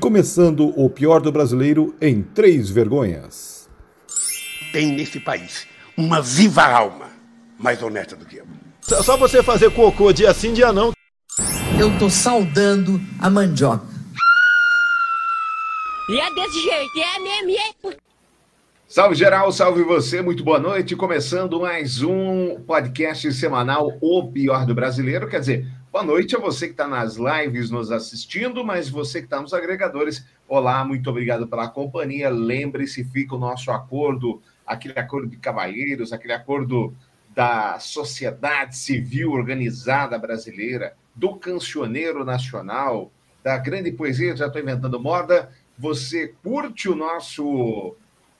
começando o pior do brasileiro em três vergonhas. Tem nesse país uma viva alma mais honesta do que eu. Só você fazer cocô dia sim, dia não. Eu tô saudando a mandioca. E é desse jeito, é mesmo, é. Salve geral, salve você, muito boa noite. Começando mais um podcast semanal O Pior do Brasileiro. Quer dizer, boa noite a você que está nas lives nos assistindo, mas você que está nos agregadores. Olá, muito obrigado pela companhia. Lembre-se, fica o nosso acordo, aquele acordo de cavalheiros, aquele acordo da sociedade civil organizada brasileira, do cancioneiro nacional, da grande poesia, já estou inventando moda. Você curte o nosso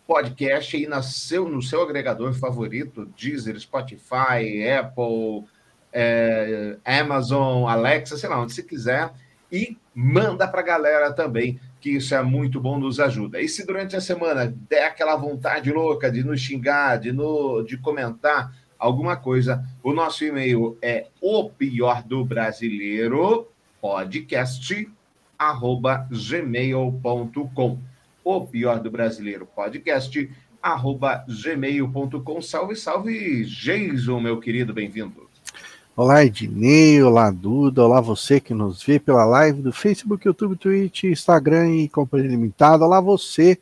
podcast aí na seu, no seu agregador favorito, Deezer, Spotify, Apple, é, Amazon, Alexa, sei lá, onde você quiser, e manda para a galera também, que isso é muito bom, nos ajuda. E se durante a semana der aquela vontade louca de nos xingar, de, no, de comentar alguma coisa, o nosso e-mail é o pior do brasileiro podcast arroba gmail.com o pior do brasileiro podcast, arroba gmail.com. Salve, salve, Jason, meu querido, bem-vindo. Olá, Ednei, olá, Duda, olá você que nos vê pela live do Facebook, YouTube, Twitch, Instagram e Companhia Limitada. Olá você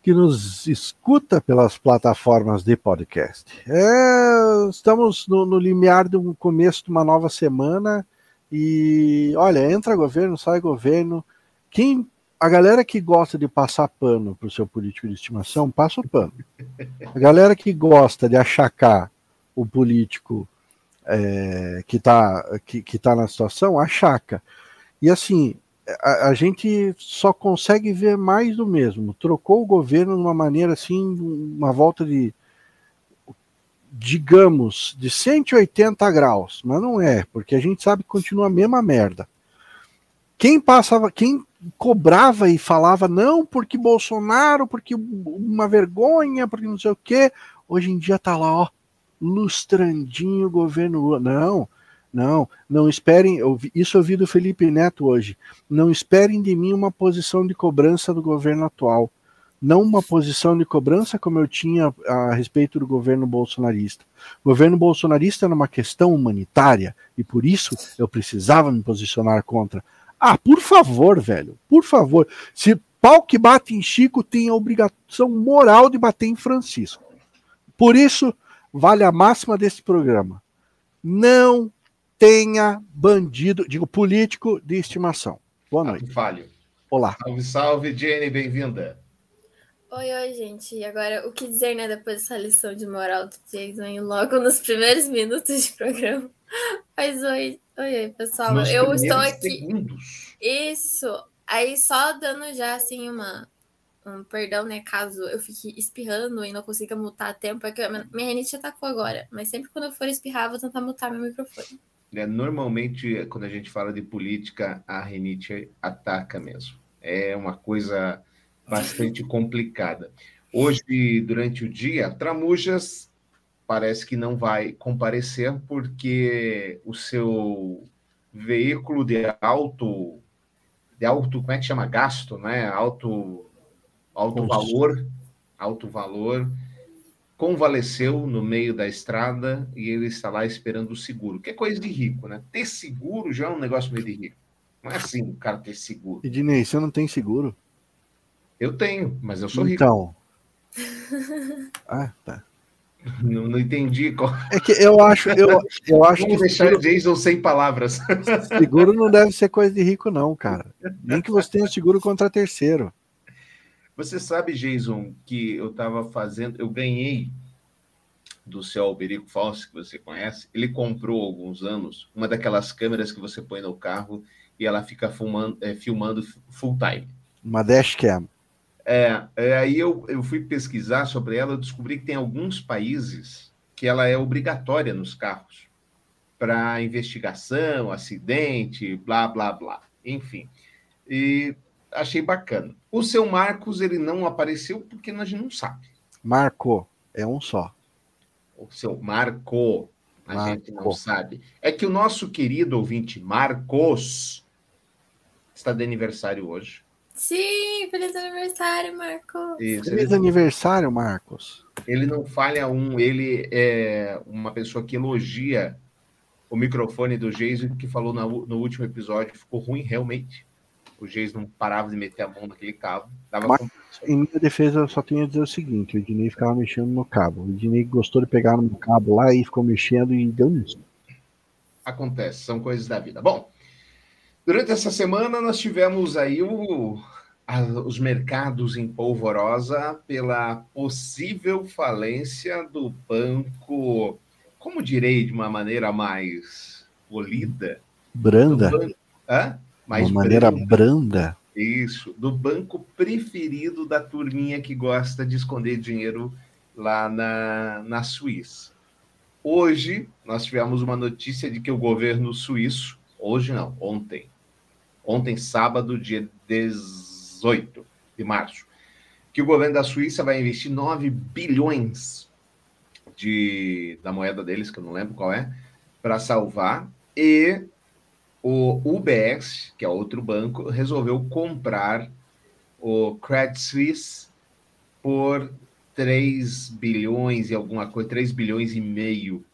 que nos escuta pelas plataformas de podcast. É, estamos no, no limiar do começo de uma nova semana e, olha, entra governo, sai governo. Quem a galera que gosta de passar pano para o seu político de estimação, passa o pano. A galera que gosta de achacar o político é, que está que, que tá na situação, achaca. E assim, a, a, gente só consegue ver mais do mesmo. Trocou o governo de uma maneira assim, uma volta de, digamos, de 180 graus, mas não é, porque a gente sabe que continua a mesma merda. Quem passava, quem cobrava e falava não porque Bolsonaro, porque uma vergonha, porque não sei o quê. Hoje em dia tá lá, ó, lustrandinho o governo. Não, não, não esperem. Isso eu vi do Felipe Neto hoje. Não esperem de mim uma posição de cobrança do governo atual. Não uma posição de cobrança como eu tinha a respeito do governo bolsonarista. O governo bolsonarista era uma questão humanitária e por isso eu precisava me posicionar contra ah, por favor, velho, por favor. Se pau que bate em Chico tem a obrigação moral de bater em Francisco. Por isso, vale a máxima desse programa. Não tenha bandido, digo, político de estimação. Boa noite. Falho. Olá. Salve, salve, Jenny, bem-vinda. Oi, oi, gente. E agora, o que dizer, né, depois dessa lição de moral do Jason logo nos primeiros minutos de programa? Mas oi, Oi, oi, pessoal. Nos eu estou aqui. Segundos. Isso. Aí só dando já assim uma um perdão, né, caso eu fique espirrando e não consiga mutar a tempo, é que minha, renite atacou agora, mas sempre quando eu for espirrar, vou tentar mutar meu microfone. É, normalmente, quando a gente fala de política, a renite ataca mesmo. É uma coisa bastante complicada. Hoje, durante o dia, Tramujas parece que não vai comparecer porque o seu veículo de alto de alto, como é que chama? Gasto, né? Alto alto valor, alto valor convaleceu no meio da estrada e ele está lá esperando o seguro, que é coisa de rico, né? Ter seguro já é um negócio meio de rico. Não é assim o cara ter seguro. Ednei, você não tem seguro? Eu tenho, mas eu sou rico. Então. ah, tá. Não, não entendi. Qual... É que eu acho, eu, eu acho Vamos que deixar seguro... Jason sem palavras. Seguro não deve ser coisa de rico, não, cara. Nem que você tenha seguro contra terceiro. Você sabe, Jason, que eu estava fazendo, eu ganhei do seu Alberico Falso, que você conhece. Ele comprou há alguns anos uma daquelas câmeras que você põe no carro e ela fica filmando, é, filmando full time. Uma dashcam. É, é, aí eu, eu fui pesquisar sobre ela, eu descobri que tem alguns países que ela é obrigatória nos carros para investigação, acidente, blá, blá, blá. Enfim. E achei bacana. O seu Marcos, ele não apareceu porque a gente não sabe. Marco, é um só. O seu Marco, a Marco. gente não sabe. É que o nosso querido ouvinte Marcos está de aniversário hoje. Sim, feliz aniversário, Marcos. Isso, Feliz ele, aniversário, Marcos. ele não falha um, ele é uma pessoa que elogia o microfone do Jason, que falou na u- no último episódio, ficou ruim realmente. O Jason não parava de meter a mão naquele cabo. Mas- Em minha defesa, eu só tenho a dizer o seguinte: o Ednei ficava mexendo no cabo. O Ednei gostou de pegar no cabo lá e ficou mexendo e deu nisso. acontece, são coisas da vida. Bom, durante essa semana nós tivemos aí o- a- os mercados em polvorosa pela possível falência do banco, como direi de uma maneira mais polida, Branda, hã? Mais uma maneira branda. branda. Isso, do banco preferido da turminha que gosta de esconder dinheiro lá na, na Suíça. Hoje, nós tivemos uma notícia de que o governo suíço, hoje não, ontem, ontem, sábado, dia 18 de março, que o governo da Suíça vai investir 9 bilhões de, da moeda deles, que eu não lembro qual é, para salvar, e o UBS, que é outro banco, resolveu comprar o Credit Suisse por 3 bilhões e alguma coisa, 3 bilhões e meio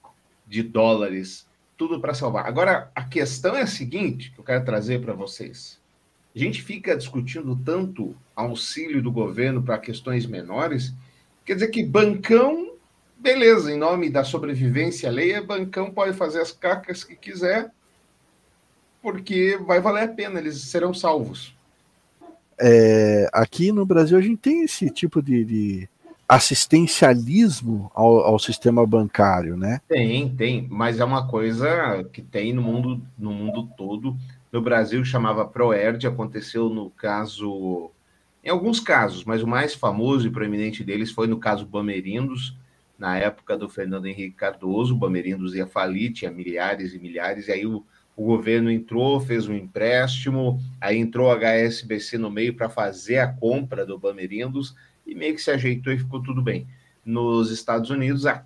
de dólares, tudo para salvar. Agora, a questão é a seguinte, que eu quero trazer para vocês. A gente fica discutindo tanto auxílio do governo para questões menores, quer dizer que bancão, beleza, em nome da sobrevivência alheia, bancão pode fazer as cacas que quiser, porque vai valer a pena, eles serão salvos. É, aqui no Brasil a gente tem esse tipo de, de assistencialismo ao, ao sistema bancário, né? Tem, tem, mas é uma coisa que tem no mundo, no mundo todo. No Brasil chamava Proerd, aconteceu no caso, em alguns casos, mas o mais famoso e proeminente deles foi no caso Bamerindos, na época do Fernando Henrique Cardoso, o Bamerindos ia falir, tinha milhares e milhares, e aí o, o governo entrou, fez um empréstimo, aí entrou a HSBC no meio para fazer a compra do Bamerindos, e meio que se ajeitou e ficou tudo bem. Nos Estados Unidos, a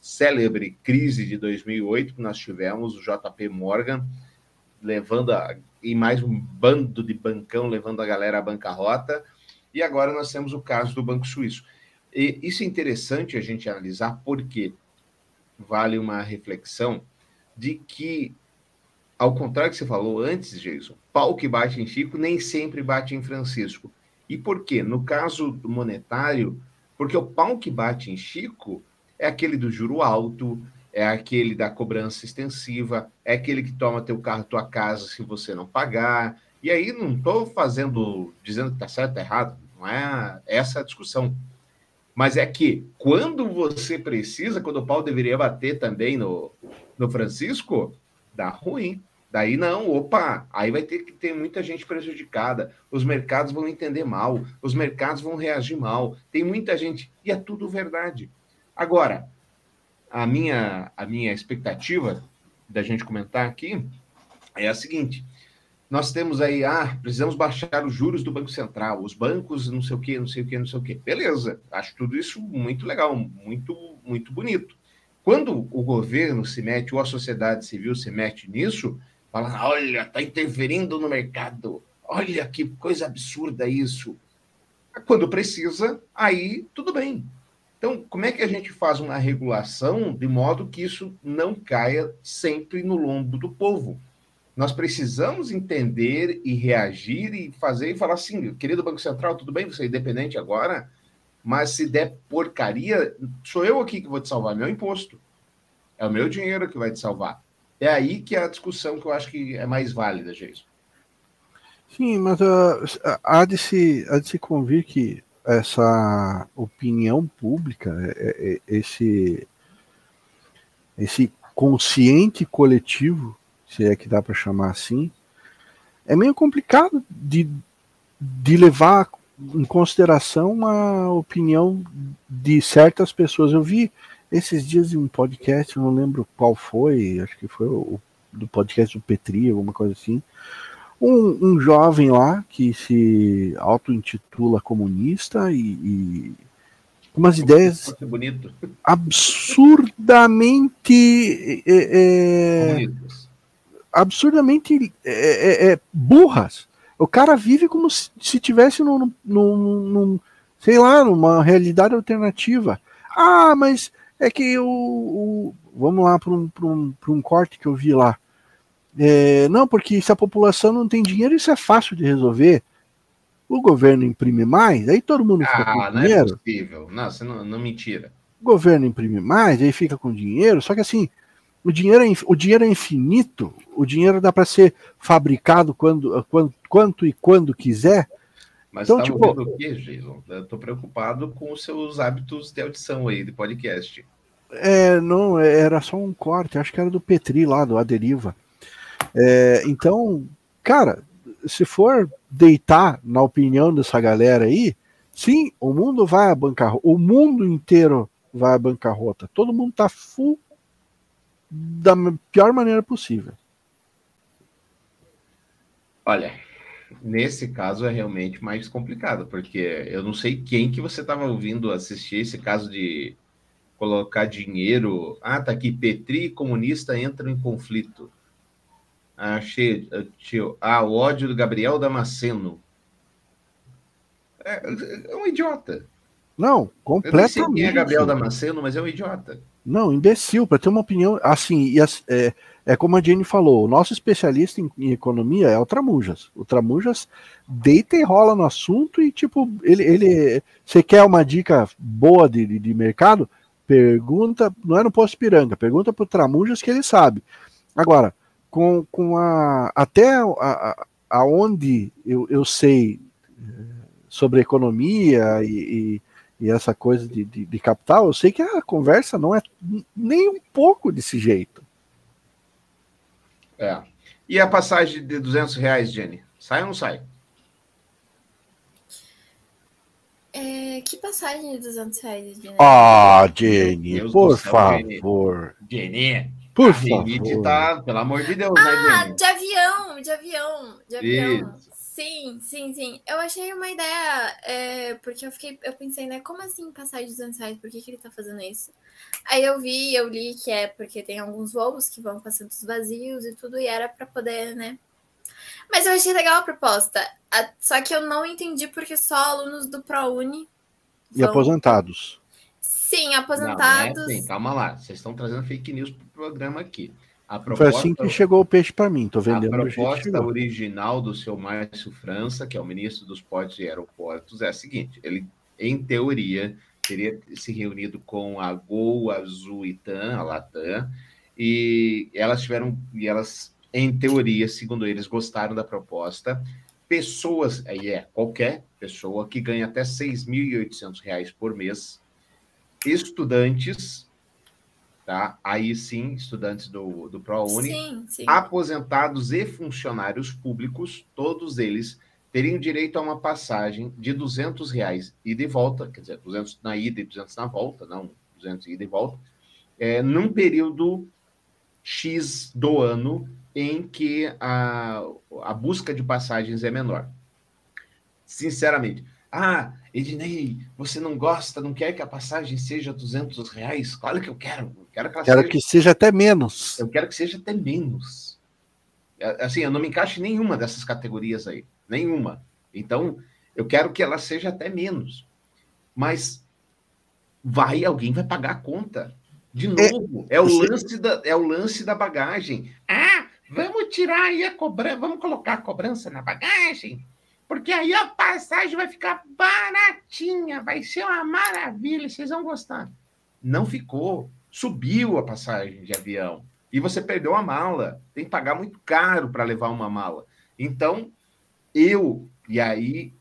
célebre crise de 2008 que nós tivemos, o JP Morgan levando a, e mais um bando de bancão levando a galera à bancarrota, e agora nós temos o caso do Banco Suíço. E isso é interessante a gente analisar porque vale uma reflexão de que, ao contrário que você falou antes, Jason, pau que bate em Chico nem sempre bate em Francisco. E por quê? No caso do monetário, porque o pau que bate em Chico é aquele do juro alto, é aquele da cobrança extensiva, é aquele que toma teu carro, tua casa se você não pagar. E aí não estou fazendo, dizendo que está certo ou errado, não é essa a discussão. Mas é que quando você precisa, quando o pau deveria bater também no, no Francisco, dá ruim. Daí não, opa, aí vai ter que ter muita gente prejudicada. Os mercados vão entender mal, os mercados vão reagir mal. Tem muita gente, e é tudo verdade. Agora, a minha, a minha expectativa da gente comentar aqui é a seguinte: nós temos aí, ah, precisamos baixar os juros do Banco Central, os bancos, não sei o quê, não sei o quê, não sei o quê. Beleza, acho tudo isso muito legal, muito, muito bonito. Quando o governo se mete, ou a sociedade civil se mete nisso, fala, olha, está interferindo no mercado, olha que coisa absurda isso. Quando precisa, aí tudo bem. Então, como é que a gente faz uma regulação de modo que isso não caia sempre no lombo do povo? Nós precisamos entender e reagir e fazer e falar assim, querido Banco Central, tudo bem, você é independente agora, mas se der porcaria, sou eu aqui que vou te salvar, meu imposto. É o meu dinheiro que vai te salvar. É aí que é a discussão que eu acho que é mais válida, Jason. Sim, mas uh, há, de se, há de se convir que essa opinião pública, é, é, esse, esse consciente coletivo, se é que dá para chamar assim, é meio complicado de, de levar em consideração uma opinião de certas pessoas. Eu vi esses dias em um podcast, não lembro qual foi, acho que foi o do podcast do Petri, alguma coisa assim. Um, um jovem lá que se auto-intitula comunista e, e umas ideias bonito. absurdamente é, absurdamente é, é, burras O cara vive como se, se tivesse num, num, num, sei lá, numa realidade alternativa. Ah, mas é que o. o vamos lá para um, um, um corte que eu vi lá. É, não, porque se a população não tem dinheiro, isso é fácil de resolver. O governo imprime mais, aí todo mundo fica Ah, com não é dinheiro. possível. Não, você não, não mentira. o governo imprime mais, aí fica com dinheiro, só que assim, o dinheiro é, o dinheiro é infinito, o dinheiro dá para ser fabricado quando, quando, quanto e quando quiser. Mas Então, tá tipo- o quê, Jason? Eu tô preocupado com os seus hábitos de audição aí, de podcast. É, não, era só um corte, acho que era do Petri lá, do A Deriva. É, então, cara, se for deitar na opinião dessa galera aí, sim, o mundo vai à bancarrota, o mundo inteiro vai à bancarrota. Todo mundo tá full da pior maneira possível. Olha, nesse caso é realmente mais complicado, porque eu não sei quem que você estava ouvindo assistir esse caso de colocar dinheiro. Ah, tá aqui, Petri e comunista entram em conflito. Ah, Achei, tio. Ah, o ódio do Gabriel Damasceno. É, é um idiota. Não, Eu nem sei completamente. quem é Gabriel Damasceno, mas é um idiota. Não, imbecil, para ter uma opinião. Assim, e é, é como a Jenny falou: o nosso especialista em, em economia é o Tramujas. O Tramujas deita e rola no assunto e, tipo, ele. ele você quer uma dica boa de, de, de mercado? Pergunta, não é no Posto Piranga, pergunta pro Tramujas que ele sabe. Agora, com, com a. Até aonde eu, eu sei eh, sobre economia e- e e essa coisa de, de, de capital, eu sei que a conversa não é nem um pouco desse jeito. É. E a passagem de 200 reais, Jenny? Sai ou não sai? É, que passagem de 200 reais, Jenny? Ah, Jenny, Deus por céu, favor. Jenny, Por a favor. tá, pelo amor de Deus, Ah, né, Jenny? de avião, de avião, de avião. Isso. Sim, sim, sim. Eu achei uma ideia, é, porque eu fiquei, eu pensei, né, como assim passar de 200 reais? Por que, que ele tá fazendo isso? Aí eu vi, eu li que é porque tem alguns voos que vão com assentos vazios e tudo, e era pra poder, né? Mas eu achei legal a proposta. A- Só que eu não entendi porque só alunos do ProUni E vão. aposentados. Sim, Não, não é aposentados. assim, calma lá. Vocês estão trazendo fake news pro programa aqui. A Foi proposta, assim que chegou o peixe para mim. Tô a vendendo que proposta original do seu Márcio França, que é o ministro dos portos e aeroportos, é a seguinte: ele, em teoria, teria se reunido com a Gol, a Azul e TAM, a Latam, e elas tiveram, e elas, em teoria, segundo eles, gostaram da proposta. Pessoas, aí é qualquer pessoa que ganha até 6.800 reais por mês, estudantes, tá? Aí sim, estudantes do, do ProUni, Sim, sim. aposentados e funcionários públicos, todos eles teriam direito a uma passagem de 200 reais ida e volta, quer dizer, 200 na ida e 200 na volta, não 200 ida e volta, é, num período X do ano em que a, a busca de passagens é menor. Sinceramente, ah, Ednei, você não gosta, não quer que a passagem seja 200 reais? Claro que eu quero, eu quero que Quero seja que seja até menos. eu quero que seja até menos. É, Assim, eu não me encaixo em nenhuma dessas categorias aí. Nenhuma. Então, eu quero que ela seja até menos. Mas vai, alguém vai pagar a conta. De novo, é, o, você- lance da, é o lance da bagagem. Ah, vamos tirar aí a cobrança, vamos colocar a cobrança na bagagem, porque aí a passagem vai ficar baratinha, vai ser uma maravilha, vocês vão gostar. Não ficou. Subiu a passagem de avião. E você perdeu a mala. Tem que pagar muito caro para levar uma mala. Então, eu, e aí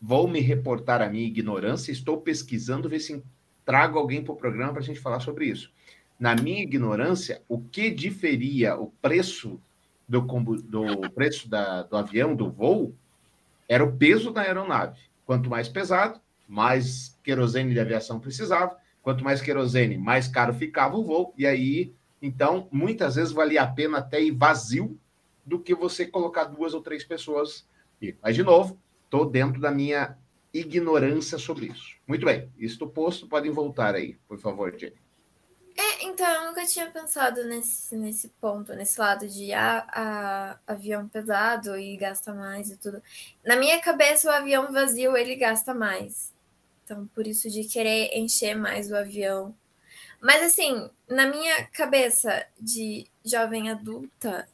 vou me reportar a minha ignorância, estou pesquisando, ver se trago alguém para o programa para a gente falar sobre isso. Na minha ignorância, o que diferia o preço do, do preço da- do avião, do voo, era o peso da aeronave. Quanto mais pesado, mais querosene de aviação precisava. Quanto mais querosene, mais caro ficava o voo. E aí, então, muitas vezes valia a pena até ir vazio do que você colocar duas ou três pessoas. Mas, de novo, estou dentro da minha ignorância sobre isso. Muito bem, isto posto, podem voltar aí, por favor, Jenny. É, então, eu nunca tinha pensado nesse, nesse ponto, nesse lado de ah, a, avião pesado e gasta mais e tudo. Na minha cabeça, o avião vazio, ele gasta mais. Então, por isso de querer encher mais o avião. Mas, assim, na minha cabeça de jovem adulta,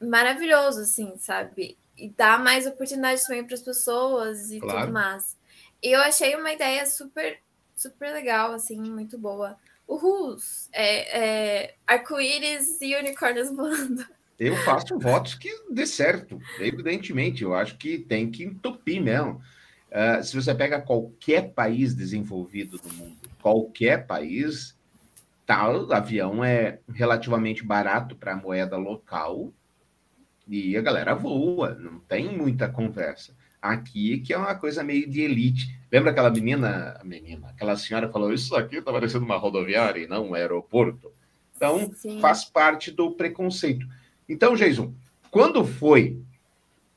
maravilhoso, assim, sabe? E dá mais oportunidades também para as pessoas e Claro. tudo mais. Eu achei uma ideia super, super legal, assim, muito boa. Uhul! É, é, Arco-íris e unicórnios voando. Eu faço votos que dê certo, evidentemente. Eu acho que tem que entupir mesmo. Ah, se você pega qualquer país desenvolvido do mundo, qualquer país, tal avião é relativamente barato para a moeda local e a galera voa, não tem muita conversa. Aqui que é uma coisa meio de elite. Lembra aquela menina, menina, aquela senhora falou isso aqui está parecendo uma rodoviária e não um aeroporto. Então Sim. faz parte do preconceito. Então, Jason, quando foi,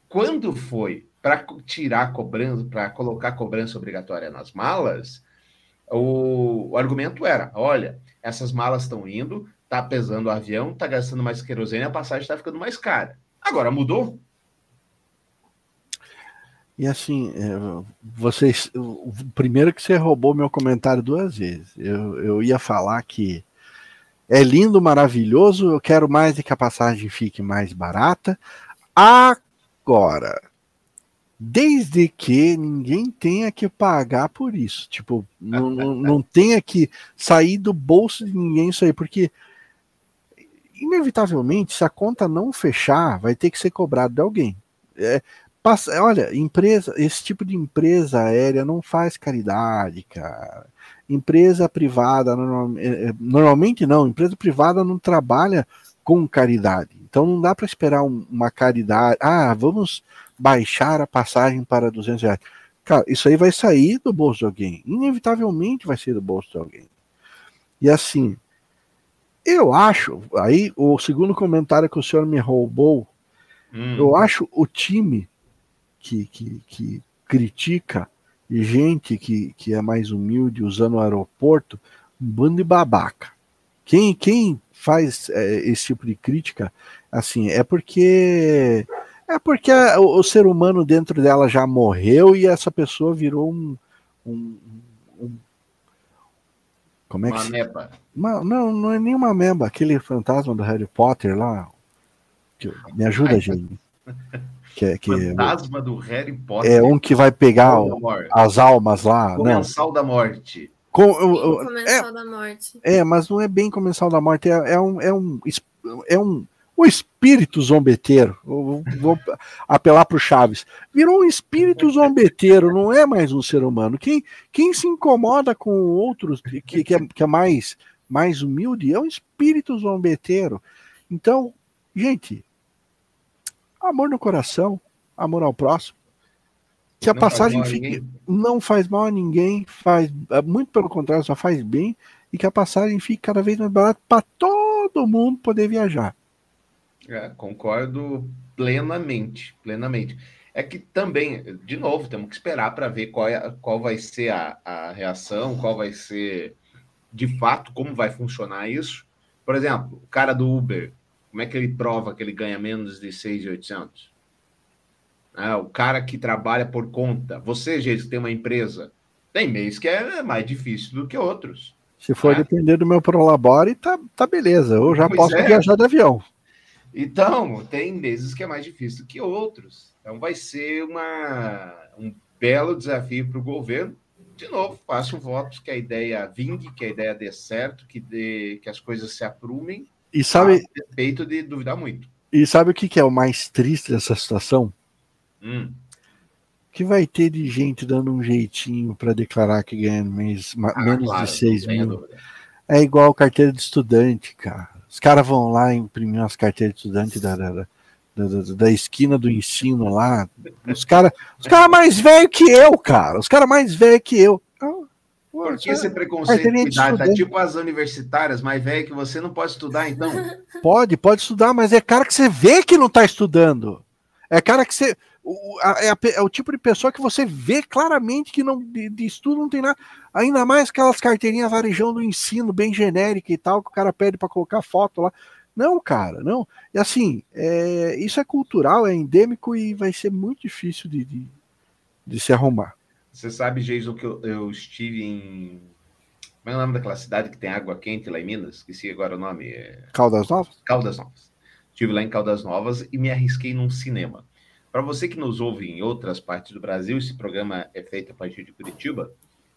quando foi para tirar cobrança, para colocar cobrança obrigatória nas malas, o, o argumento era: olha, essas malas estão indo, tá pesando o avião, tá gastando mais querosene, a passagem está ficando mais cara. Agora mudou? E assim, é, vocês. Primeiro que você roubou meu comentário duas vezes. Eu, eu ia falar que é lindo, maravilhoso, eu quero mais de que a passagem fique mais barata. Agora, desde que ninguém tenha que pagar por isso. Tipo, não, não tenha que sair do bolso de ninguém isso aí, porque inevitavelmente, se a conta não fechar, vai ter que ser cobrado de alguém. É, passa, olha, empresa, esse tipo de empresa aérea não faz caridade, cara. Empresa privada, é, é, normalmente não, empresa privada não trabalha com caridade. Então não dá para esperar um- uma caridade. Ah, vamos baixar a passagem para 200 reais. Cara, isso aí vai sair do bolso de alguém. Inevitavelmente vai sair do bolso de alguém. E assim, eu acho, aí o segundo comentário que o senhor me roubou, Hum, eu acho o time que, que, que critica e gente que, que é mais humilde usando o aeroporto, um bando de babaca. Quem, quem faz é, esse tipo de crítica, assim, é porque é porque a- o, o ser humano dentro dela já morreu e essa pessoa virou um, um, um- como é que uma se uma- não, não é nenhuma memba, aquele fantasma do Harry Potter lá. que- me ajuda, Ai, gente. Que, é- que Fantasma do Harry Potter. é um que vai pegar o- as almas lá. Não, Comensal da morte. com, eu- eu- é, Comensal da Morte. é, mas não é bem comensal da morte, é, é um, é um, é um, o espírito zombeteiro. Eu vou apelar para o Chaves. Virou um espírito zombeteiro, não é mais um ser humano. Quem, quem se incomoda com outros que, que, é, que é mais, mais humilde é um espírito zombeteiro. Então, gente, amor no coração, amor ao próximo. Que a Não passagem fique, não faz mal a ninguém, faz é, muito pelo contrário, só faz bem e que a passagem fique cada vez mais barata para todo mundo poder viajar. É, concordo plenamente, plenamente. É que também, de novo, temos que esperar para ver qual, é, qual vai ser a, a reação, qual vai ser, de fato, como vai funcionar isso. Por exemplo, o cara do Uber, como é que ele prova que ele ganha menos de 6,800? É, o cara que trabalha por conta. Você, gente, que tem uma empresa, tem mês que é mais difícil do que outros. Se for É. depender do meu Prolabore, tá, tá beleza. Eu já Pois posso é. viajar de avião. Então, tem meses que é mais difícil que outros. Então, vai ser uma, um belo desafio para o governo. De novo, faço votos que a ideia vingue, que a ideia dê certo, que, dê, que as coisas se aprumem, E sabe, respeito de duvidar muito. e sabe o que, que é o mais triste dessa situação? Hum, Que vai ter de gente dando um jeitinho para declarar que ganha mês, ah, menos claro, de 6 não tenha mil. É igual carteira de estudante, cara. Os caras vão lá imprimir umas carteiras de estudante da, da, da, da- da esquina do ensino lá. Os caras os cara mais velhos que eu, cara. Os caras mais velhos que eu. Ah, Por que cara, esse preconceito de de idade? Tá estudante. tipo as universitárias mais velhas que você não pode estudar, então. Pode, pode estudar, mas é cara que você vê que não tá estudando. É cara que você. o, a, é, a, é, o tipo de pessoa que você vê claramente que não de, de, estudo não tem nada. Ainda mais aquelas carteirinhas varejão do ensino, bem genérica e tal, que o cara pede para colocar foto lá. Não, cara, não. E assim, é, isso é cultural, é endêmico e vai ser muito difícil de, de, de se arrumar. Você sabe, Jason, que eu, eu estive em. Como é o nome daquela cidade que tem água quente lá em Minas? Esqueci agora o nome. É... Caldas Novas? Caldas Novas. Estive lá em Caldas Novas e me arrisquei num cinema. Para você que nos ouve em outras partes do Brasil, esse programa é feito a partir de Curitiba.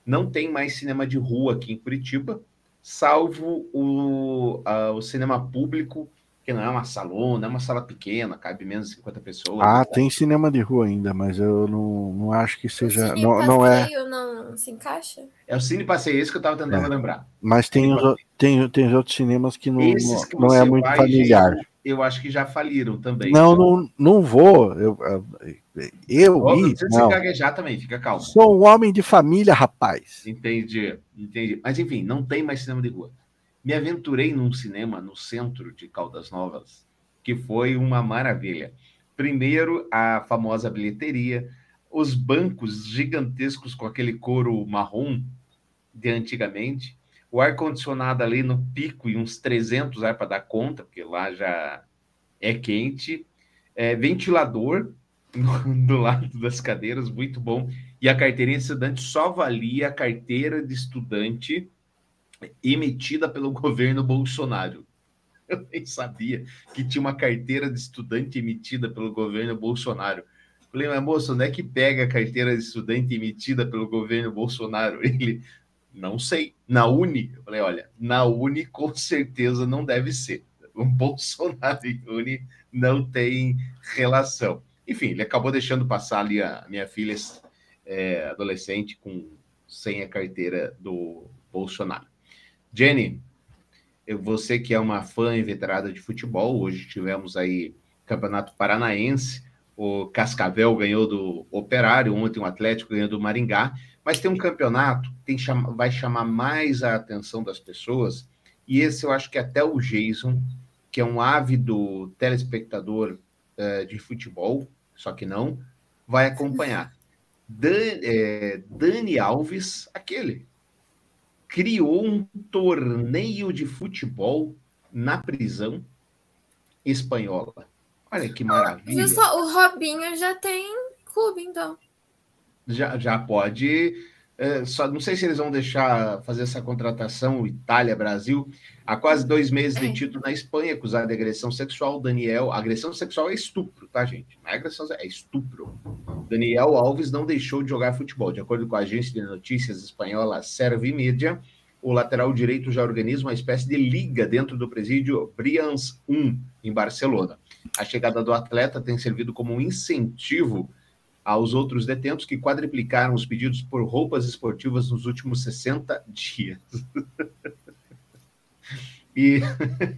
Não tem mais cinema de rua aqui em Curitiba, salvo o, a, o cinema público, que não é uma salona, é uma sala pequena, cabe menos de 50 pessoas. Ah, tem cinema de rua ainda, mas eu não, não acho que seja. não, não é. não se encaixa? É o Cine Passeio, esse que eu estava tentando é. lembrar. Mas tem os, tem, tem outros cinemas que não, que não é muito familiar. Gente, eu acho que já faliram também. Não, então. não, não vou. Eu, eu oh, ir, não. Você gaguejar também, fica calmo. Sou um homem de família, rapaz. Entendi, entendi. Mas enfim, não tem mais cinema de rua. Me aventurei num cinema no centro de Caldas Novas, que foi uma maravilha. Primeiro, a famosa bilheteria, os bancos gigantescos com aquele couro marrom de antigamente, o ar-condicionado ali no pico e uns 300 ar para dar conta, porque lá já é quente, é, ventilador do lado das cadeiras, muito bom, e a carteirinha de estudante só valia a carteira de estudante emitida pelo governo Bolsonaro. Eu nem sabia que tinha uma carteira de estudante emitida pelo governo Bolsonaro. Falei, mas moço, onde é que pega a carteira de estudante emitida pelo governo Bolsonaro? Ele, não sei. Na Uni? Eu falei, olha, na Uni com certeza não deve ser. O Bolsonaro e Uni não tem relação. Enfim, ele acabou deixando passar ali a minha filha é, adolescente com sem a carteira do Bolsonaro. Jenny, você que é uma fã inveterada de futebol, hoje tivemos aí Campeonato Paranaense, o Cascavel ganhou do Operário, ontem o Atlético ganhou do Maringá. Mas tem um campeonato que vai chamar mais a atenção das pessoas, e esse eu acho que até o Jason, que é um ávido telespectador uh, de futebol, só que não, vai acompanhar. Dan, é, Dani Alves, aquele, criou um torneio de futebol na prisão espanhola. Olha que maravilha. Só, o Robinho já tem clube, então já, já pode. É, só não sei se eles vão deixar fazer essa contratação Itália-Brasil. Há quase dois meses detido na Espanha, acusado de agressão sexual. Daniel, agressão sexual é estupro, tá, gente? Não é agressão, é estupro. Daniel Alves não deixou de jogar futebol. De acordo com a agência de notícias espanhola Servimedia, o lateral direito já organiza uma espécie de liga dentro do presídio Brians 1, em Barcelona. A chegada do atleta tem servido como um incentivo aos outros detentos que quadriplicaram os pedidos por roupas esportivas nos últimos 60 dias. e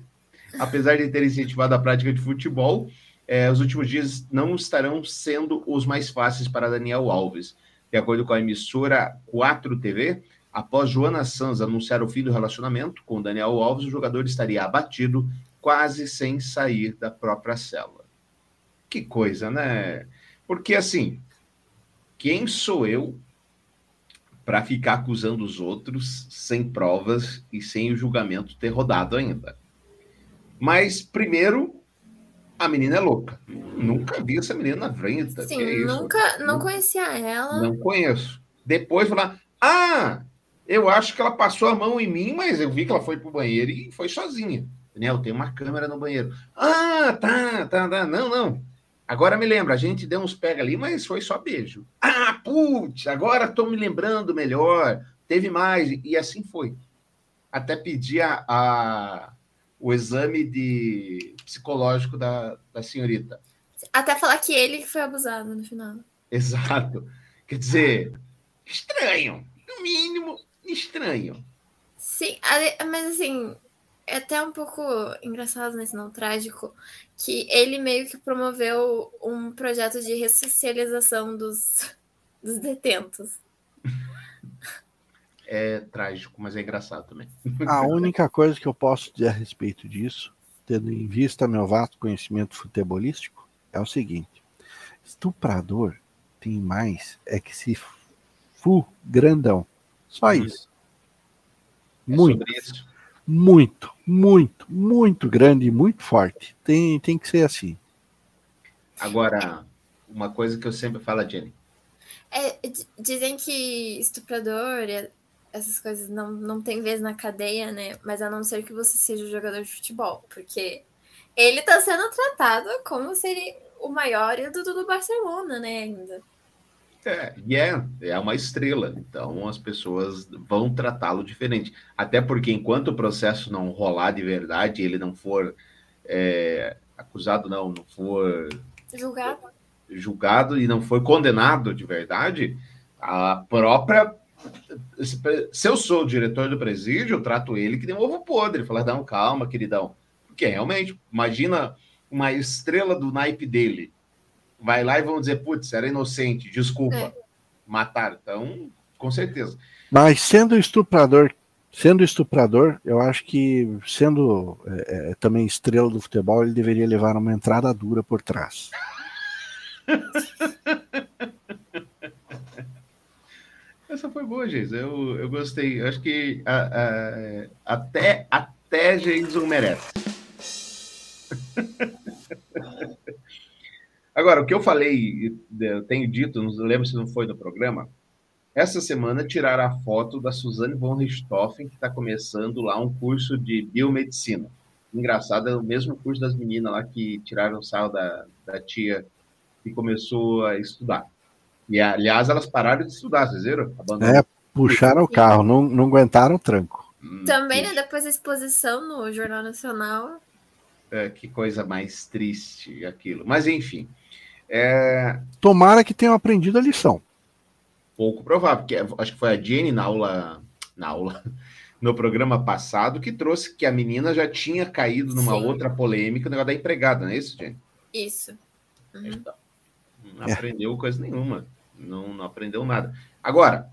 apesar de ter incentivado a prática de futebol, é, os últimos dias não estarão sendo os mais fáceis para Daniel Alves. De acordo com a emissora 4 TV, após Joana Sanz anunciar o fim do relacionamento com Daniel Alves, o jogador estaria abatido, quase sem sair da própria cela. Que coisa, né? Porque, assim, quem sou eu para ficar acusando os outros sem provas e sem o julgamento ter rodado ainda? Mas, primeiro, a menina é louca. Nunca vi essa menina na frente. Sim, é nunca, não conhecia ela. Não conheço. Depois falar, ah, eu acho que ela passou a mão em mim, mas eu vi que ela foi pro banheiro e foi sozinha. Daniel, tem uma câmera no banheiro. Ah, tá, tá, tá. Não, não. Agora me lembra, a gente deu uns pega ali, mas foi só beijo. Ah, putz, agora estou me lembrando melhor. Teve mais, e assim foi. Até pedir a, a, o exame de psicológico da, da senhorita. Até falar que ele foi abusado no final. Exato. Quer dizer, estranho. No mínimo, estranho. Sim, mas assim, é até um pouco engraçado, nesse não trágico, que ele meio que promoveu um projeto de ressocialização dos, dos detentos. É trágico, mas é engraçado também. A única coisa que eu posso dizer a respeito disso, tendo em vista meu vasto conhecimento futebolístico, é o seguinte: Estuprador tem mais é que se fu grandão. Só isso. É Muito, sobre isso. Muito, muito, muito grande e muito forte. Tem, tem que ser assim. Agora, uma coisa que eu sempre falo, Jenny. É, dizem que estuprador, e essas coisas não, não tem vez na cadeia, né? Mas a não ser que você seja jogador de futebol, porque ele tá sendo tratado como se ele o maior ídolo do Barcelona, né? Ainda. É, e é, é uma estrela, então as pessoas vão tratá-lo diferente. Até porque enquanto o processo não rolar de verdade, ele não for é, acusado, não, não for Julgado. julgado e não for condenado de verdade, a própria. Se eu sou o diretor do presídio, eu trato ele que nem um ovo podre. Falar, não, calma, queridão. Porque realmente, imagina uma estrela do naipe dele. Vai lá e vão dizer, putz, era inocente, desculpa. É. Mataram. Então, com certeza. Mas sendo estuprador, sendo estuprador, eu acho que sendo é, é, também estrela do futebol, ele deveria levar uma entrada dura por trás. Essa foi boa, Geis. Eu, eu gostei. Eu acho que a- a- até, até Jason merece. Agora, o que eu falei, eu tenho dito, não lembro se não foi no programa, essa semana tiraram a foto da Suzane von Richthofen, que está começando lá um curso de biomedicina. Engraçado, é o mesmo curso das meninas lá que tiraram o sal da, da tia que começou a estudar. E, aliás, elas pararam de estudar, vocês viram? Abandonaram. É, puxaram o carro, não, não aguentaram o tranco. Hum, Também, né? Depois da exposição no Jornal Nacional. é, que coisa mais triste aquilo. Mas, enfim, é Tomara que tenham aprendido a lição. pouco provável, porque acho que foi a Jenny na aula, na aula, no programa passado, que trouxe que a menina já tinha caído numa Sim. outra polêmica, o negócio da empregada, não é isso, Jenny? Isso. Uhum. Então, não É. aprendeu coisa nenhuma. Não, não aprendeu nada. Agora,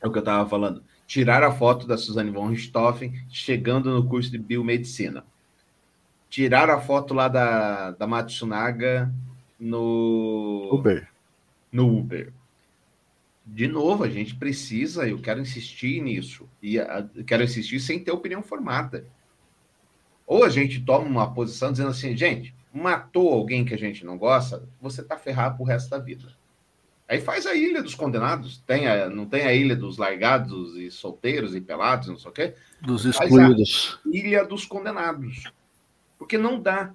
é o que eu estava falando. Tiraram a foto da Suzane von Richthofen chegando no curso de biomedicina. Tiraram a foto lá da, da Matsunaga no Uber. no Uber. De novo, a gente precisa, eu quero insistir nisso, e a- eu quero insistir sem ter opinião formada. Ou a gente toma uma posição dizendo assim, gente, matou alguém que a gente não gosta, você tá ferrado pro resto da vida. Aí faz a ilha dos condenados, tem a- não tem a ilha dos largados e solteiros e pelados, não sei o quê, Dos excluídos. ilha dos condenados. Porque não dá.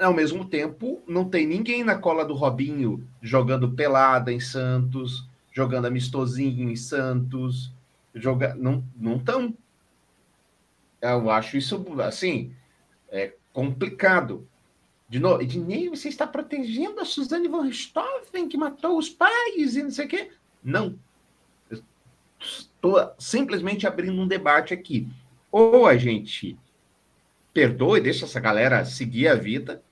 Ao mesmo tempo, não tem ninguém na cola do Robinho jogando pelada em Santos, jogando amistosinho em Santos, joga... não não estão. Eu acho isso assim é complicado. De novo, Ednei, você está protegendo a Suzane von Richthofen que matou os pais e não sei o quê? Não. Estou simplesmente abrindo um debate aqui. Ou a gente perdoa e deixa essa galera seguir a vida.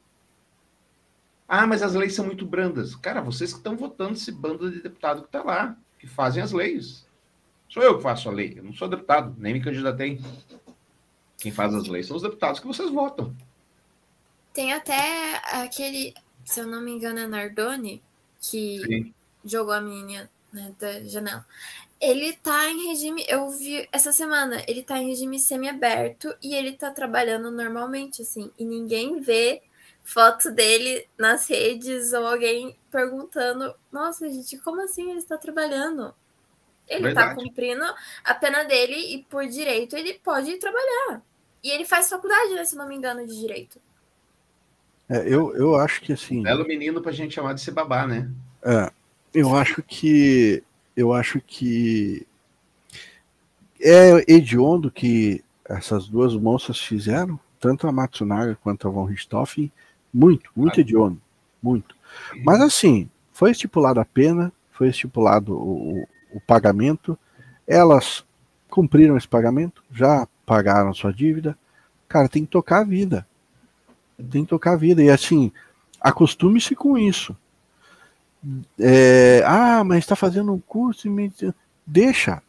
Ah, mas as leis são muito brandas. Cara, vocês que estão votando esse bando de deputado que está lá, que fazem as leis. Sou eu que faço a lei. Eu não sou deputado, nem me candidatei. Quem faz as leis são os deputados que vocês votam. Tem até aquele, se eu não me engano, é Nardoni, que Sim. jogou a menina né, da janela. Ele tá em regime, eu vi essa semana, ele tá em regime semi-aberto e ele tá trabalhando normalmente, assim, e ninguém vê foto dele nas redes ou alguém perguntando: Nossa, gente, como assim ele está trabalhando? Ele tá Verdade. cumprindo a pena dele e por direito ele pode trabalhar. E ele faz faculdade, né, se não me engano, de direito. É, eu, eu acho que assim. Belo menino pra gente chamar de se babá, né? É, eu acho que eu acho que é hediondo que essas duas moças fizeram, tanto a Matsunaga quanto a Von Richthofen, muito, muito Claro. hediondo, muito. Mas assim, foi estipulada a pena, foi estipulado o, o- pagamento, elas cumpriram esse pagamento, já pagaram sua dívida. Cara, tem que tocar a vida. Tem que tocar a vida. E assim, acostume-se com isso. É, ah, mas está fazendo um curso medicina. Deixa.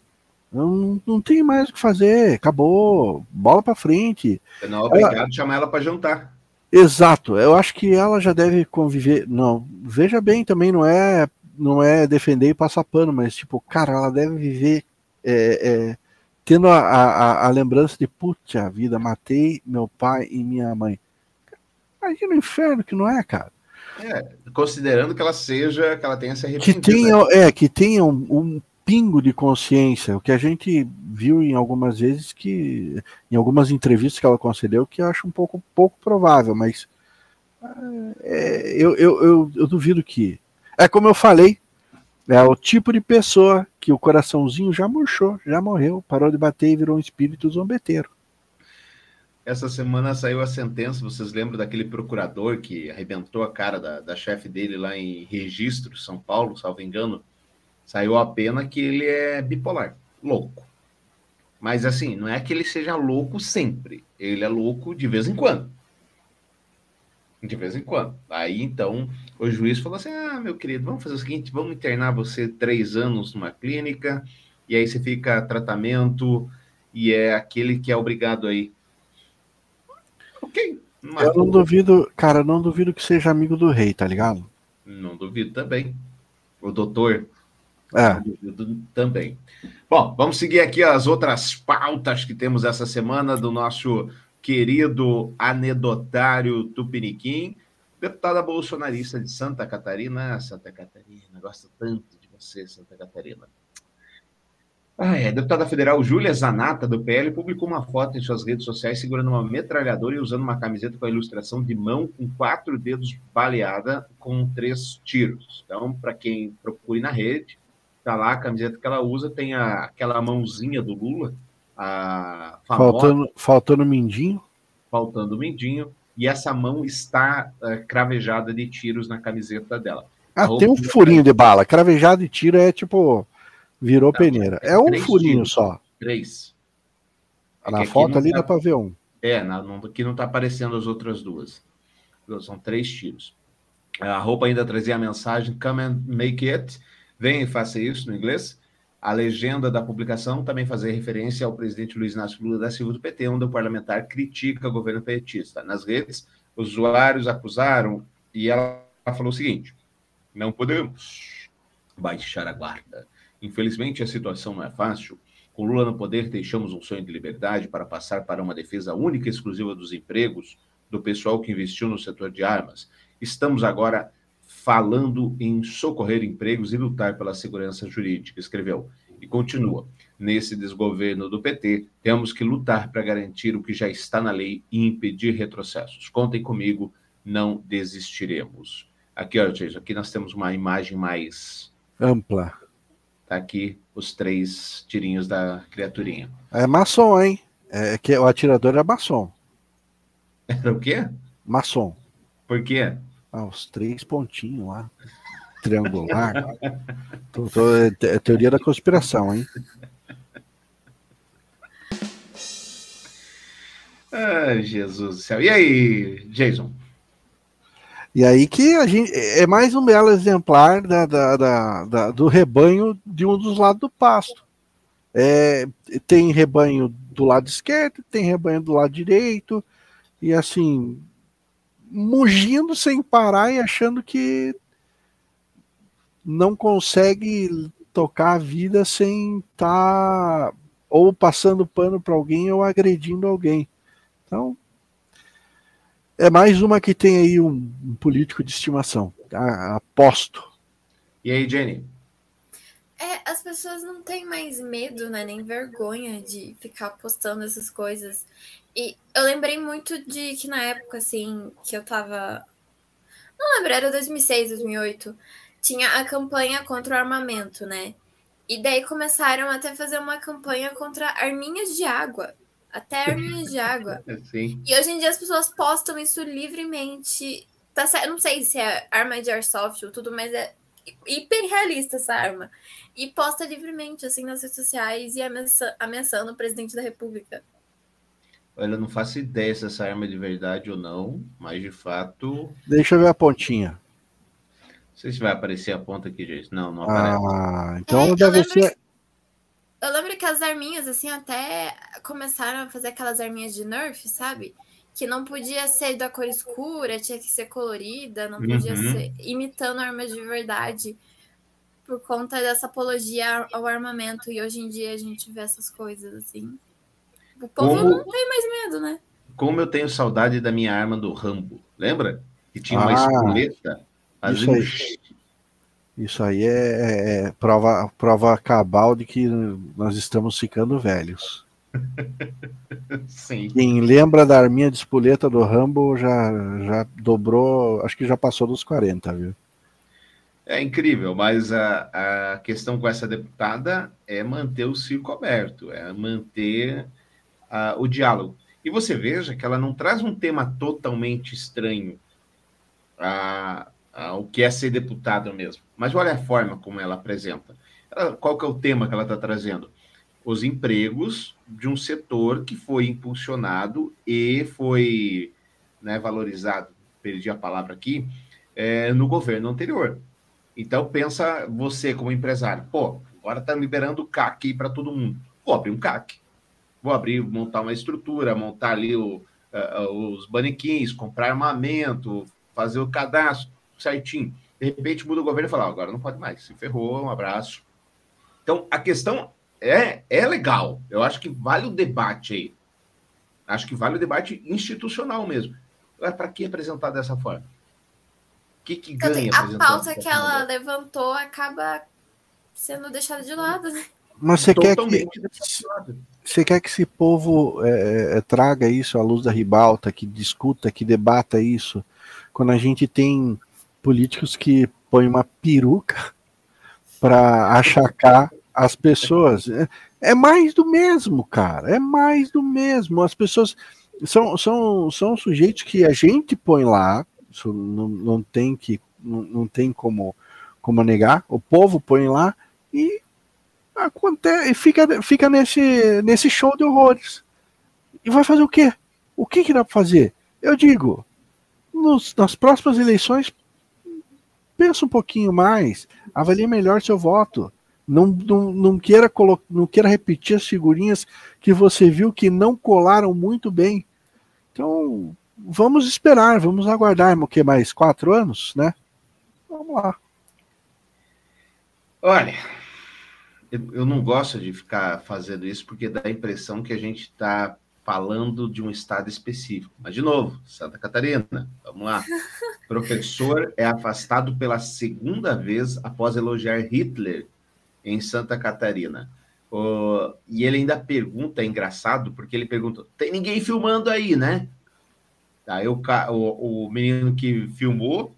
Não, não tem mais o que fazer. Acabou. Bola para frente. Você não é obrigado a chamar ela para jantar. Exato. Eu acho que ela já deve conviver. Não, veja bem, também não é não é defender e passar pano, mas tipo, cara, ela deve viver é, é, tendo a, a, a, lembrança de putz, a vida, matei meu pai e minha mãe. Imagina o inferno que não é, cara. É, considerando que ela seja, que ela tenha se arrependido. Que tenha, é, que tenha um, um pingo de consciência, o que a gente viu em algumas vezes que, em algumas entrevistas que ela concedeu, que acho um pouco, pouco provável, mas é, eu, eu, eu, eu duvido que. É como eu falei, é o tipo de pessoa que o coraçãozinho já murchou, já morreu, parou de bater e virou um espírito zombeteiro. Essa semana saiu a sentença, vocês lembram daquele procurador que arrebentou a cara da, da chefe dele lá em Registro, São Paulo, salvo engano? Saiu a pena que ele é bipolar, louco. Mas assim, não é que ele seja louco sempre. Ele é louco de vez em quando. De vez em quando. Aí então o juiz falou assim: ah, meu querido, vamos fazer o seguinte: vamos internar você três anos numa clínica, e aí você fica tratamento, e é aquele que é obrigado aí. Ok. Eu não duvido, cara, não duvido que seja amigo do rei, tá ligado? Não duvido também. O doutor é. Também. Bom, vamos seguir aqui as outras pautas que temos essa semana do nosso querido anedotário Tupiniquim, deputada bolsonarista de Santa Catarina. Santa Catarina, gosto tanto de você, Santa Catarina. Ah, é. Deputada federal Júlia Zanata, do PL, publicou uma foto em suas redes sociais segurando uma metralhadora e usando uma camiseta com a ilustração de mão com quatro dedos baleada com três tiros. Então, para quem procure na rede, Tá lá a camiseta que ela usa, tem a, aquela mãozinha do Lula, a famosa, faltando, faltando mindinho. Faltando mindinho. E essa mão está uh, cravejada de tiros na camiseta dela. Ah, tem um furinho de bala. Cravejado de tiro é tipo. Virou não, peneira. É, um furinho tiros, só. Três. É na foto ali tá, dá para ver um. É, na, não, aqui não está aparecendo as outras duas. São três tiros. A roupa ainda trazia a mensagem Come and make it. Venha e faça isso no inglês. A legenda da publicação também fazia referência ao presidente Luiz Inácio Lula da Silva do PT, onde o parlamentar critica o governo petista. Nas redes, os usuários acusaram e ela falou o seguinte: não podemos baixar a guarda. Infelizmente, a situação não é fácil. Com Lula no poder, deixamos um sonho de liberdade para passar para uma defesa única e exclusiva dos empregos do pessoal que investiu no setor de armas. Estamos agora falando em socorrer empregos e lutar pela segurança jurídica, escreveu. E continua: nesse desgoverno do PT, temos que lutar para garantir o que já está na lei e impedir retrocessos. Contem comigo, não desistiremos. Aqui, ó, gente, aqui nós temos uma imagem mais ampla. Tá aqui os três tirinhos da criaturinha. É maçom, hein? É que o atirador é maçom. Era o quê? Maçom. Por quê? Ah, os três pontinhos lá. Triangular. tô, tô, é, é teoria da conspiração, hein? Ai, Jesus do céu. E aí, Jason? E aí que a gente é mais um belo exemplar da, da, da, da do rebanho de um dos lados do pasto. É, tem rebanho do lado esquerdo, tem rebanho do lado direito, e assim, mugindo sem parar e achando que não consegue tocar a vida sem estar tá ou passando pano para alguém ou agredindo alguém. Então, é mais uma que tem aí um, um político de estimação. Aposto. E aí, Jenny? É, as pessoas não têm mais medo, né, nem vergonha de ficar postando essas coisas. E eu lembrei muito de que na época, assim, que eu tava. Não lembro, era 2006, 2008. Tinha a campanha contra o armamento, né? E daí começaram até a fazer uma campanha contra arminhas de água. Até arminhas de água. Sim. E hoje em dia as pessoas postam isso livremente. Tá não sei se é arma de airsoft ou tudo, mas é hiper realista essa arma. E posta livremente, assim, nas redes sociais e ameaça, ameaçando o presidente da república. Olha, eu não faço ideia se essa arma é de verdade ou não, mas de fato. Deixa eu ver a pontinha. Não sei se vai aparecer a ponta aqui, gente. Não, não aparece. Ah, então é, deve ser. Eu lembro que as arminhas, assim, até começaram a fazer aquelas arminhas de Nerf, sabe? que não podia ser da cor escura, tinha que ser colorida, não podia Uhum. ser imitando armas de verdade por conta dessa apologia ao armamento. E hoje em dia a gente vê essas coisas assim. O povo Como- não tem mais medo, né? Como eu tenho saudade da minha arma do Rambo. Lembra? Que tinha uma Ah, espoleta. fazia um isso Isso aí é, é- é prova, prova cabal de que nós estamos ficando velhos. Sim. Quem lembra da arminha de espoleta do Rambo já, já dobrou, acho que já passou dos 40, viu? É incrível, mas a, a questão com essa deputada é manter o circo aberto, é manter o diálogo. E você veja que ela não traz um tema totalmente estranho a- ao que é ser deputada mesmo. Mas olha a forma como ela apresenta. Ela- qual que é o tema que ela está trazendo? Os empregos de um setor que foi impulsionado e foi né, valorizado, perdi a palavra aqui, é, no governo anterior. Então pensa você como empresário, pô, agora está liberando o CAC para todo mundo. Abrir um CAC. Vou abrir, montar uma estrutura, montar ali o, ah, os manequins, comprar armamento, fazer o cadastro certinho. De repente muda o governo e fala, "Ah, agora não pode mais, se ferrou, um abraço. Então a questão é, é legal. Eu acho que vale o debate aí. Acho que vale o debate institucional mesmo. Para que apresentar dessa forma? O que, que Então, ganha a apresentando pauta que ela levantou acaba sendo deixada de lado, né? Mas você quer que Totalmente. Você quer que esse povo é, é, traga isso à luz da ribalta, que discuta, que debata isso, quando a gente tem políticos que põem uma peruca para achacar as pessoas. É, é mais do mesmo, cara. É mais do mesmo. As pessoas são, são, são sujeitos que a gente põe lá, isso não, não tem que não, não tem como, como negar. O povo põe lá e acontece, fica, fica nesse, nesse show de horrores. E vai fazer o quê? O que, que dá para fazer? Eu digo, nos, nas próximas eleições, pensa um pouquinho mais, avalie melhor seu voto. Não, não, não, queira colo não queira repetir as figurinhas que você viu que não colaram muito bem. Então, vamos esperar, vamos aguardar, o que mais? Quatro anos, né? Vamos lá. Olha, eu, eu não gosto de ficar fazendo isso porque dá a impressão que a gente está falando de um estado específico. Mas, de novo, Santa Catarina, vamos lá. Professor é afastado pela segunda vez após elogiar Hitler em Santa Catarina. Oh, e ele ainda pergunta, é engraçado, porque ele pergunta: tem ninguém filmando aí, né? Aí o, o, o menino que filmou,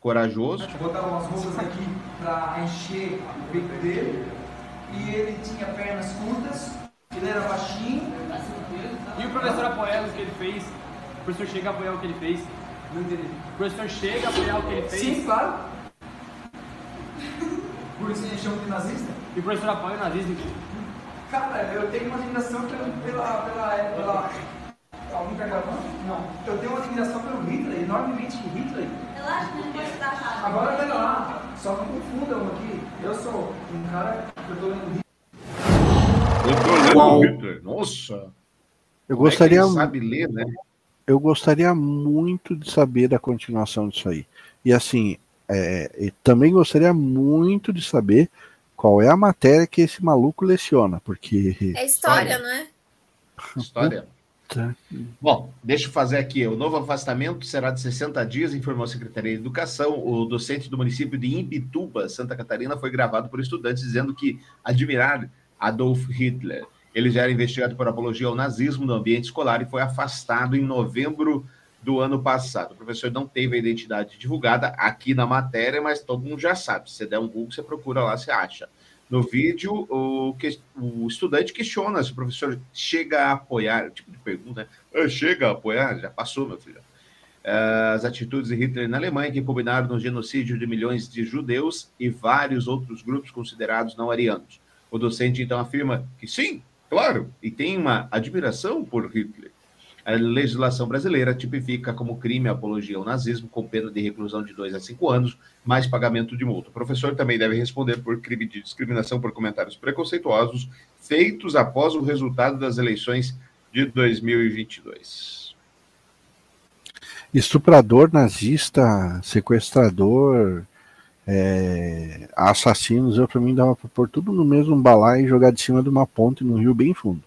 corajoso, Botava umas roupas aqui pra encher o peito dele. E ele tinha pernas curtas, ele era baixinho. E o professor apoiar o que ele fez? O professor chega a apoiar o que ele fez? Não entendi. O professor chega a apoiar o que ele fez? Sim, claro. Por isso ele chama de nazista? E o professor apoia o nazismo? Cara, eu tenho uma admiração pela. pela. pela. pela... Alguém tá gravando? Não. Eu tenho uma admiração pelo Hitler, enormemente por Hitler. Relaxa, não pode estar errado. Agora pega lá, só não confundam aqui. Eu sou um cara que eu tô lendo Hitler. eu tô lendo Uau. Nossa! Eu é gostaria, ele sabe ler, né? eu gostaria muito de saber da continuação disso aí. E assim, é, e também gostaria muito de saber qual é a matéria que esse maluco leciona, porque É história, não é? História. Tá. Bom, deixa eu fazer aqui. O novo afastamento será de 60 dias, informou a Secretaria de Educação. O docente do município de Imbituba, Santa Catarina, foi gravado por estudantes dizendo que admirar Adolf Hitler. Ele já era investigado por apologia ao nazismo no ambiente escolar e foi afastado em novembro do ano passado. O professor não teve a identidade divulgada aqui na matéria, mas todo mundo já sabe. Se você der um Google, você procura lá, você acha. No vídeo, o, que, o estudante questiona se o professor chega a apoiar, tipo de pergunta, né? "Ah, Chega a apoiar? Já passou, meu filho. Ah, As atitudes de Hitler na Alemanha, que combinaram no genocídio de milhões de judeus e vários outros grupos considerados não arianos. O docente então afirma que sim, claro, e tem uma admiração por Hitler. A legislação brasileira tipifica como crime a apologia ao nazismo, com pena de reclusão de 2 a 5 anos, mais pagamento de multa. O professor também deve responder por crime de discriminação por comentários preconceituosos feitos após o resultado das eleições de 2022. Estuprador, nazista, sequestrador, é, assassinos, eu para mim dava para pôr tudo no mesmo balai e jogar de cima de uma ponte no rio bem fundo.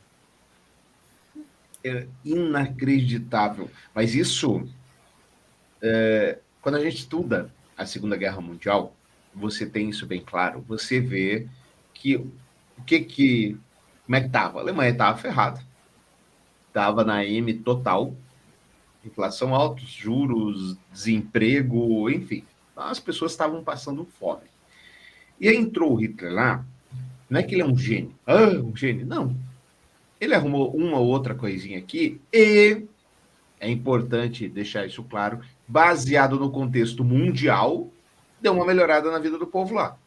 É inacreditável. Mas isso, é, quando a gente estuda a Segunda Guerra Mundial, você tem isso bem claro. Você vê que o que que como é que estava? A Alemanha estava ferrada. Estava na M total, inflação alta, juros, desemprego, enfim as pessoas estavam passando fome. E aí entrou o Hitler lá, não é que ele é um gênio, ah, um gênio, não. Ele arrumou uma ou outra coisinha aqui e é importante deixar isso claro, baseado no contexto mundial, deu uma melhorada na vida do povo lá.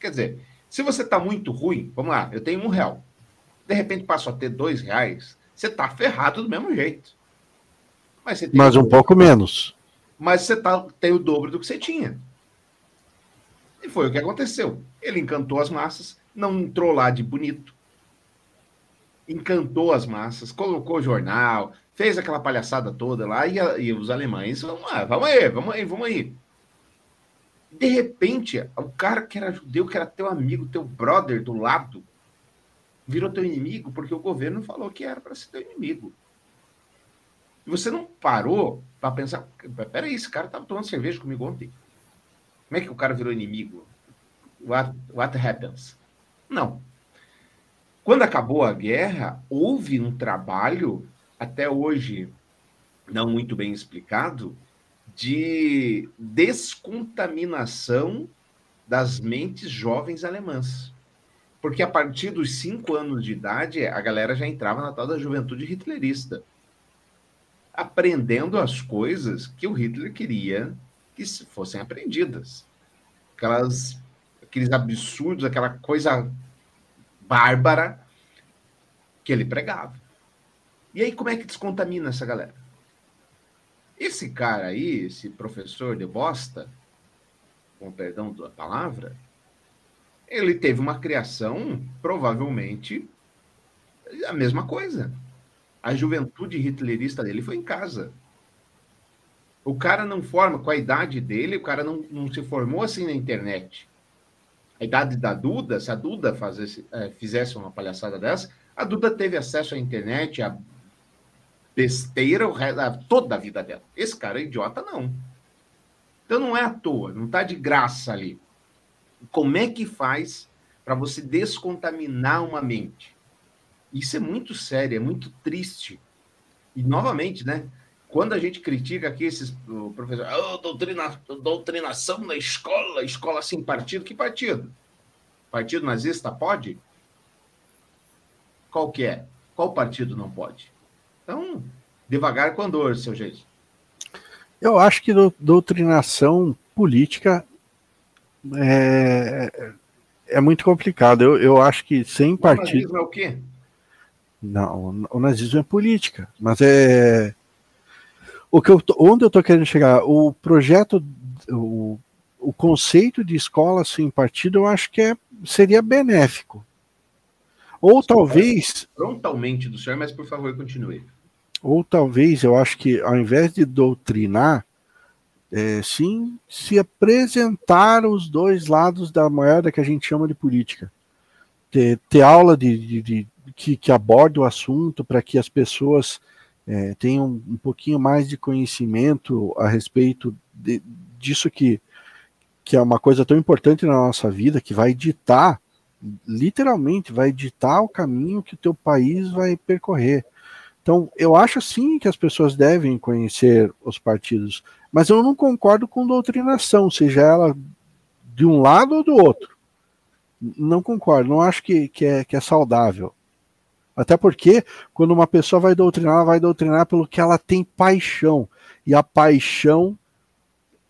Quer dizer, se você está muito ruim, vamos lá, eu tenho um real, de repente passou a ter dois reais, você está ferrado do mesmo jeito. Mas, Mas um pouco menos mas você tá, tem o dobro do que você tinha. E foi o que aconteceu. Ele encantou as massas, não entrou lá de bonito. Encantou as massas, colocou jornal, fez aquela palhaçada toda lá, e, e os alemães, vamos lá, vamos aí, vamos aí, vamos aí. De repente, o cara que era judeu, que era teu amigo, teu brother do lado, virou teu inimigo porque o governo falou que era para ser teu inimigo. E você não parou para pensar, peraí, esse cara estava tomando cerveja comigo ontem. Como é que o cara virou inimigo? What, what happens? Não. Quando acabou a guerra, houve um trabalho, até hoje não muito bem explicado, de descontaminação das mentes jovens alemãs. Porque a partir dos cinco anos de idade, a galera já entrava na tal da juventude hitlerista aprendendo as coisas que o Hitler queria que fossem aprendidas. Aquelas, aqueles absurdos, aquela coisa bárbara que ele pregava. E aí, como é que descontamina essa galera? Esse cara aí, esse professor de bosta, com perdão da palavra, ele teve uma criação, provavelmente, a mesma coisa. A juventude hitlerista dele foi em casa. O cara não forma, com a idade dele, o cara não, não se formou assim na internet. A idade da Duda, se a Duda fazesse, é, fizesse uma palhaçada dessa, a Duda teve acesso à internet, a besteira, toda a vida dela. Esse cara é idiota, não. Então não é à toa, não está de graça ali. Como é que faz para você descontaminar uma mente? Isso é muito sério, é muito triste. E, novamente, né? Quando a gente critica aqui esses professores, oh, doutrina, doutrinação na escola, escola sem partido, que partido? Partido nazista pode? Qual que é? Qual partido não pode? Então, devagar com andor, seu jeito. Eu acho que doutrinação política é, é muito complicado. Eu, eu acho que sem partido. O é o quê? Não, o nazismo é política, mas é o que eu onde eu estou querendo chegar. O projeto, o, o conceito de escola sem partido, eu acho que é, seria benéfico. Ou talvez. Frontalmente do senhor, mas por favor, continue. Ou talvez eu acho que ao invés de doutrinar, é, sim se apresentar os dois lados da moeda que a gente chama de política. Ter, ter aula de, de, de que, que aborde o assunto para que as pessoas é, tenham um pouquinho mais de conhecimento a respeito de, disso que, que é uma coisa tão importante na nossa vida, que vai ditar, literalmente, vai ditar o caminho que o teu país vai percorrer. Então, eu acho sim que as pessoas devem conhecer os partidos, mas eu não concordo com doutrinação, seja ela de um lado ou do outro. Não concordo, não acho que, que, é, que é saudável. Até porque, quando uma pessoa vai doutrinar, ela vai doutrinar pelo que ela tem paixão. E a paixão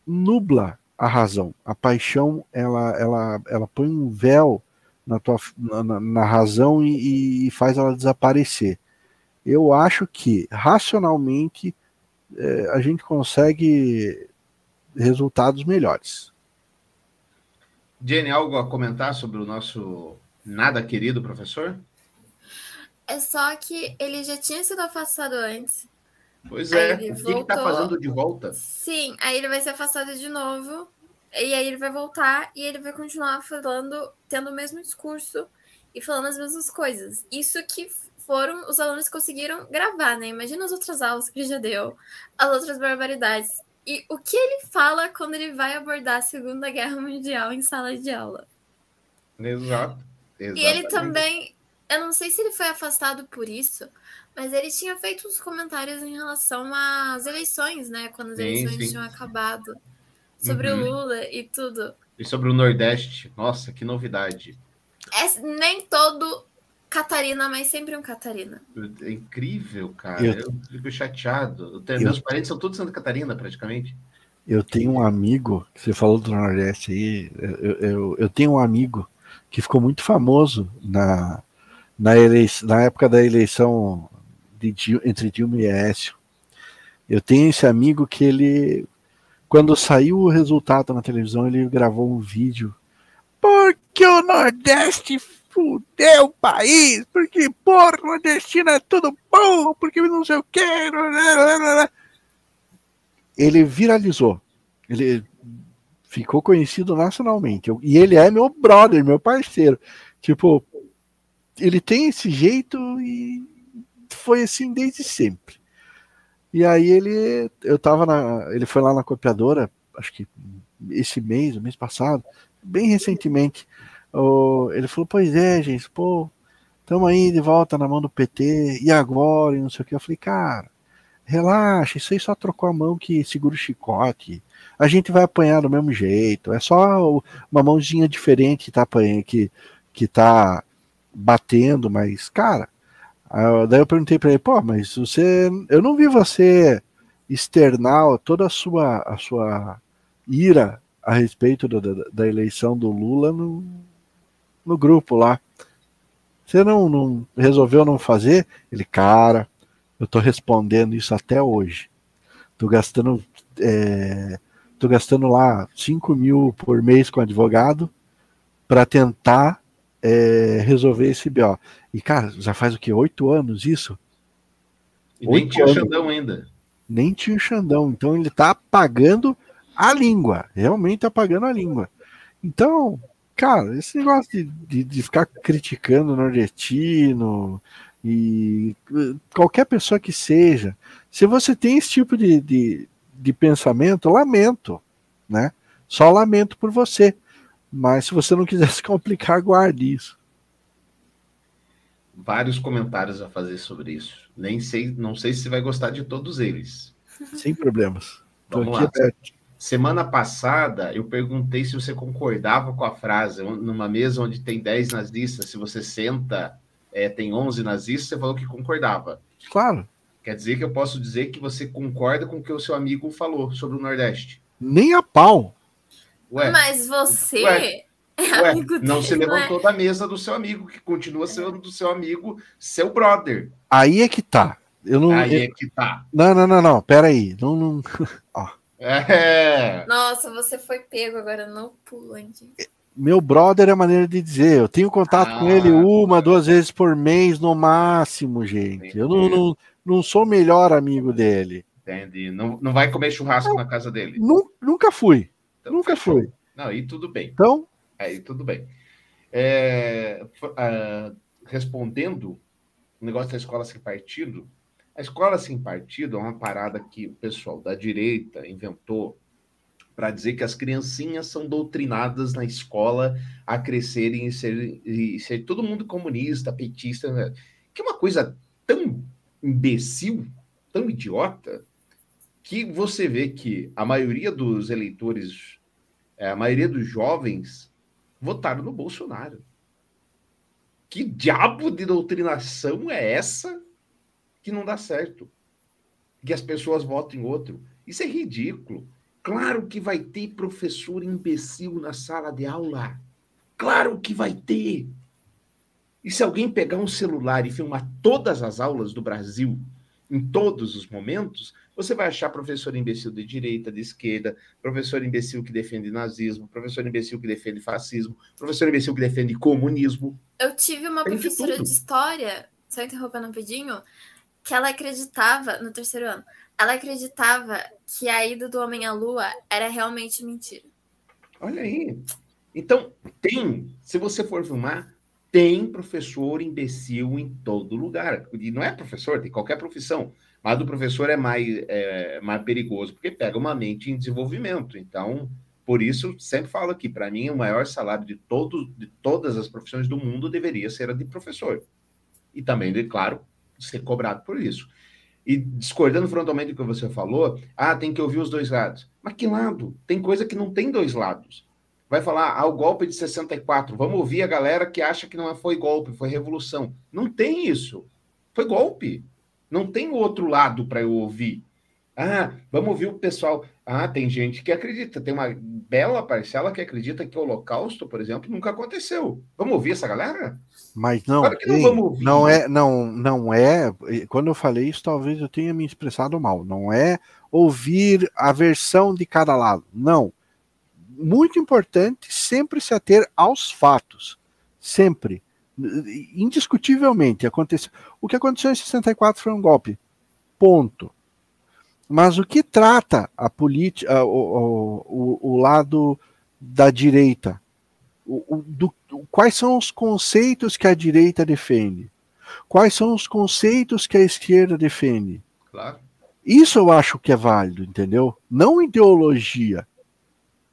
nubla a razão. A paixão, ela, ela, ela põe um véu na, tua, na, na razão e, e, faz ela desaparecer. Eu acho que, racionalmente, é, a gente consegue resultados melhores. Jenny, algo a comentar sobre o nosso nada querido professor? É só que ele já tinha sido afastado antes. Pois Aí é. ele O que ele tá fazendo de volta? Sim, aí ele vai ser afastado de novo. E aí ele vai voltar e ele vai continuar falando, tendo o mesmo discurso e falando as mesmas coisas. Isso que foram os alunos que conseguiram gravar, né? Imagina as outras aulas que ele já deu, as outras barbaridades. E o que ele fala quando ele vai abordar a Segunda Guerra Mundial em sala de aula. Exato. E ele Exatamente. também, eu não sei se ele foi afastado por isso, mas ele tinha feito uns comentários em relação às eleições, né? Quando as Sim, eleições sim. tinham acabado. Sobre Uhum. o Lula e tudo. E sobre o Nordeste, nossa, que novidade. É nem todo Catarina, mas sempre um Catarina. É incrível, cara. Eu- Eu, fico chateado. Eu tenho- Eu- Meus parentes são todos de Santa Catarina, praticamente. Eu tenho um amigo, que você falou do Nordeste aí, eu, eu, eu tenho um amigo que ficou muito famoso na, na, elei- na época da eleição de entre Dilma e Aécio. Eu tenho esse amigo que ele, quando saiu o resultado na televisão, ele gravou um vídeo. Porque o Nordeste fudeu o país, porque porra, nordestino é tudo bom, porque não sei o quê. Ele viralizou. Ele ficou conhecido nacionalmente. E ele é meu brother, meu parceiro. Tipo, ele tem esse jeito e foi assim desde sempre. E aí ele, eu tava na, ele foi lá na copiadora, acho que esse mês, o mês passado, bem recentemente. o- ele falou, pois é, gente, pô, estamos aí de volta na mão do PT, e agora, e não sei o que. Eu falei, cara, relaxa, isso aí só trocou a mão que segura o chicote. A gente vai apanhar do mesmo jeito. É só uma mãozinha diferente que tá, apanhando, que, que tá batendo, mas, cara. daí eu perguntei pra ele, pô, mas você. Eu não vi você externar toda a sua, a sua ira a respeito da, da, da eleição do Lula no, no grupo lá. Você não, não resolveu não fazer? Ele, cara, eu tô respondendo isso até hoje. Tô gastando, é, tô gastando lá 5 mil por mês com advogado para tentar é, resolver esse BO. E, cara, já faz o que? Oito anos isso? E nem tinha o anos. Xandão ainda. Nem tinha o Xandão. Então ele tá apagando a língua. Realmente apagando a língua. Então, cara, esse negócio de, de, de ficar criticando o nordestino e eh, qualquer pessoa que seja, se você tem esse tipo de, de, de pensamento, lamento, né? Só lamento por você. Mas se você não quiser se complicar, guarde isso. Vários comentários a fazer sobre isso. Nem sei, não sei se você vai gostar de todos eles. Sem problemas. Vamos lá. aberto. Semana passada, eu perguntei se você concordava com a frase, numa mesa onde tem 10 nazistas, se você senta, é, tem 11 nazistas, você falou que concordava. Claro. Quer dizer que eu posso dizer que você concorda com o que o seu amigo falou sobre o Nordeste. Nem a pau. Ué, Mas você Ué, é ué, amigo não se dele, não é? levantou da mesa do seu amigo, que continua sendo do seu amigo, seu brother. Aí é que tá. Eu não. Aí eu- é que tá. Não, não, não, não. Pera aí. Não, não... Ó, É. Nossa, você foi pego agora no pulo, hein, gente? meu brother é a maneira de dizer. Eu tenho contato com ele Ah. uma, duas vezes por mês no máximo, gente. Eu não, não, não sou o melhor amigo dele. Entendi. Não, não vai comer churrasco na casa dele. Nu- nunca fui. Então, Nunca fechou. fui. Não, aí tudo bem. Então, Aí tudo bem. É, ah, respondendo o negócio da escola sem partido, a escola sem partido é uma parada que o pessoal da direita inventou para dizer que as criancinhas são doutrinadas na escola a crescerem e ser, e ser todo mundo comunista, petista, né? que é uma coisa tão imbecil, tão idiota, que você vê que a maioria dos eleitores, eh, a maioria dos jovens votaram no Bolsonaro. Que diabo de doutrinação é essa que não dá certo? Que as pessoas votem em outro. Isso é ridículo. Claro que vai ter professor imbecil na sala de aula. Claro que vai ter. E se alguém pegar um celular e filmar todas as aulas do Brasil, em todos os momentos, você vai achar professor imbecil de direita, de esquerda, professor imbecil que defende nazismo, professor imbecil que defende fascismo, professor imbecil que defende comunismo. Eu tive uma Tem de professora tudo. de história, só interrompendo rapidinho, que ela acreditava, no terceiro ano, ela acreditava que a ida do homem à lua era realmente mentira. Olha aí. Então, tem, se você for filmar, tem professor imbecil em todo lugar. E não é professor, tem qualquer profissão. Mas do professor é mais, é, mais perigoso, porque pega uma mente em desenvolvimento. Então, por isso, sempre falo aqui, para mim, o maior salário de, todo, de todas as profissões do mundo deveria ser a de professor. E também, de, claro, ser cobrado por isso. E discordando frontalmente do que você falou, ah, tem que ouvir os dois lados. Mas que lado? Tem coisa que não tem dois lados. Vai falar, ah, o golpe de 64, vamos ouvir a galera que acha que não foi golpe, foi revolução. Não tem isso. Foi golpe. Não tem outro lado para eu ouvir. Ah, vamos ouvir o pessoal. Ah, tem gente que acredita, tem uma bela parcela que acredita que o Holocausto, por exemplo, nunca aconteceu. Vamos ouvir essa galera? Mas não, Claro que não ei, vamos ouvir. não é, não, não é. Quando eu falei isso, talvez eu tenha me expressado mal. Não é ouvir a versão de cada lado. Não. Muito importante sempre se ater aos fatos. Sempre. Indiscutivelmente aconteceu. O que aconteceu em 64 foi um golpe. Ponto. Mas o que trata a política, o, o, o, lado da direita? O- do- quais são os conceitos que a direita defende? Quais são os conceitos que a esquerda defende? Claro. Isso eu acho que é válido, entendeu? Não ideologia.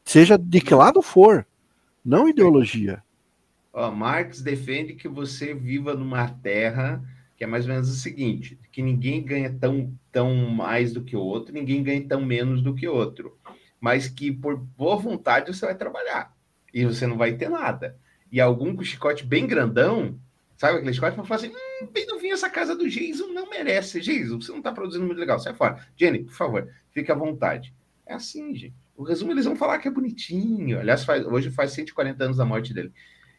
Seja de que lado for. Não ideologia. Ó, Marx defende que você viva numa terra que é mais ou menos o seguinte: que ninguém ganha tão, tão mais do que o outro, ninguém ganha tão menos do que o outro, mas que por boa vontade você vai trabalhar e você não vai ter nada. E algum com chicote bem grandão, sabe aquele chicote, vai falar assim: hum, bem novinho essa casa do Jason não merece. Jason, você não está produzindo muito legal, sai fora. Jenny, por favor, fique à vontade. É assim, gente. O resumo eles vão falar que é bonitinho. Aliás, faz- hoje faz 140 anos da morte dele.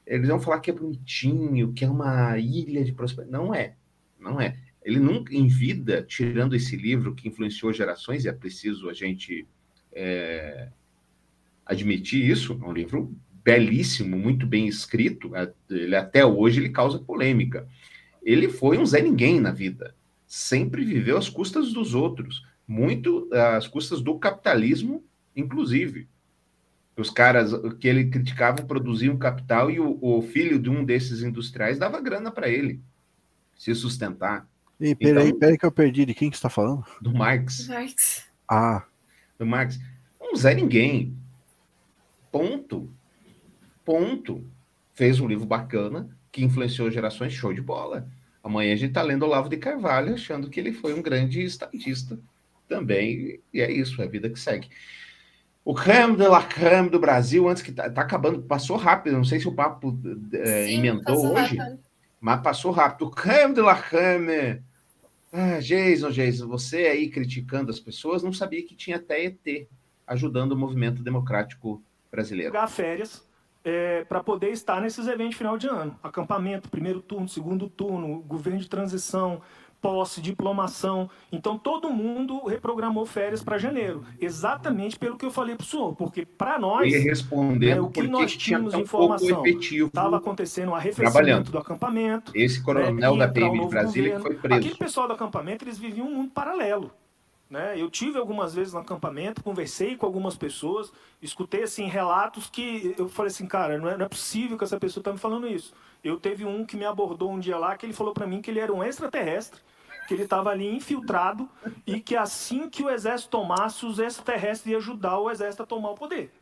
Eles vão falar que é bonitinho, que é uma ilha de prosperidade. Não é. Não é. Ele nunca, em vida, tirando esse livro que influenciou gerações, e é preciso a gente é, admitir isso, é um livro belíssimo, muito bem escrito. é, Ele, até hoje ele causa polêmica. Ele foi um Zé Ninguém na vida. Sempre viveu às custas dos outros. Muito às custas do capitalismo, inclusive. Os caras que ele criticava produziam capital e o, o filho de um desses industriais dava grana para ele se sustentar. Ei, peraí, Então- peraí que eu perdi. De quem que você está falando? Do Marx. Marx. Ah, do Marx. Um Zé Ninguém. Ponto. Ponto. Fez um livro bacana que influenciou gerações, show de bola. Amanhã a gente está lendo Olavo de Carvalho, achando que ele foi um grande estatista também. E é isso, é a vida que segue. O creme de la creme do Brasil, antes que tá, tá acabando, passou rápido. Não sei se o papo eh, Sim, emendou hoje, rápido. mas passou rápido. O creme de la creme. Ah, Jason, Jason, você aí criticando as pessoas, não sabia que tinha até ET ajudando o movimento democrático brasileiro. pegar férias para poder estar nesses eventos de final de ano. Acampamento, primeiro turno, segundo turno, governo de transição, posse, diplomação. Então todo mundo reprogramou férias para janeiro, exatamente pelo que eu falei para o senhor, porque para nós E respondendo né, o que nós tínhamos informação estava acontecendo um arrefecimento do acampamento. Esse coronel né, da PM de Brasília que foi preso. Aquele pessoal do acampamento, eles viviam um mundo paralelo. Né? Eu tive algumas vezes no acampamento, conversei com algumas pessoas, escutei assim relatos que eu falei assim, cara, não é, não é possível que essa pessoa está me falando isso. Eu teve um que me abordou um dia lá que ele falou para mim que ele era um extraterrestre, que ele estava ali infiltrado e que assim que o exército tomasse, os extraterrestres iam ajudar o exército a tomar o poder.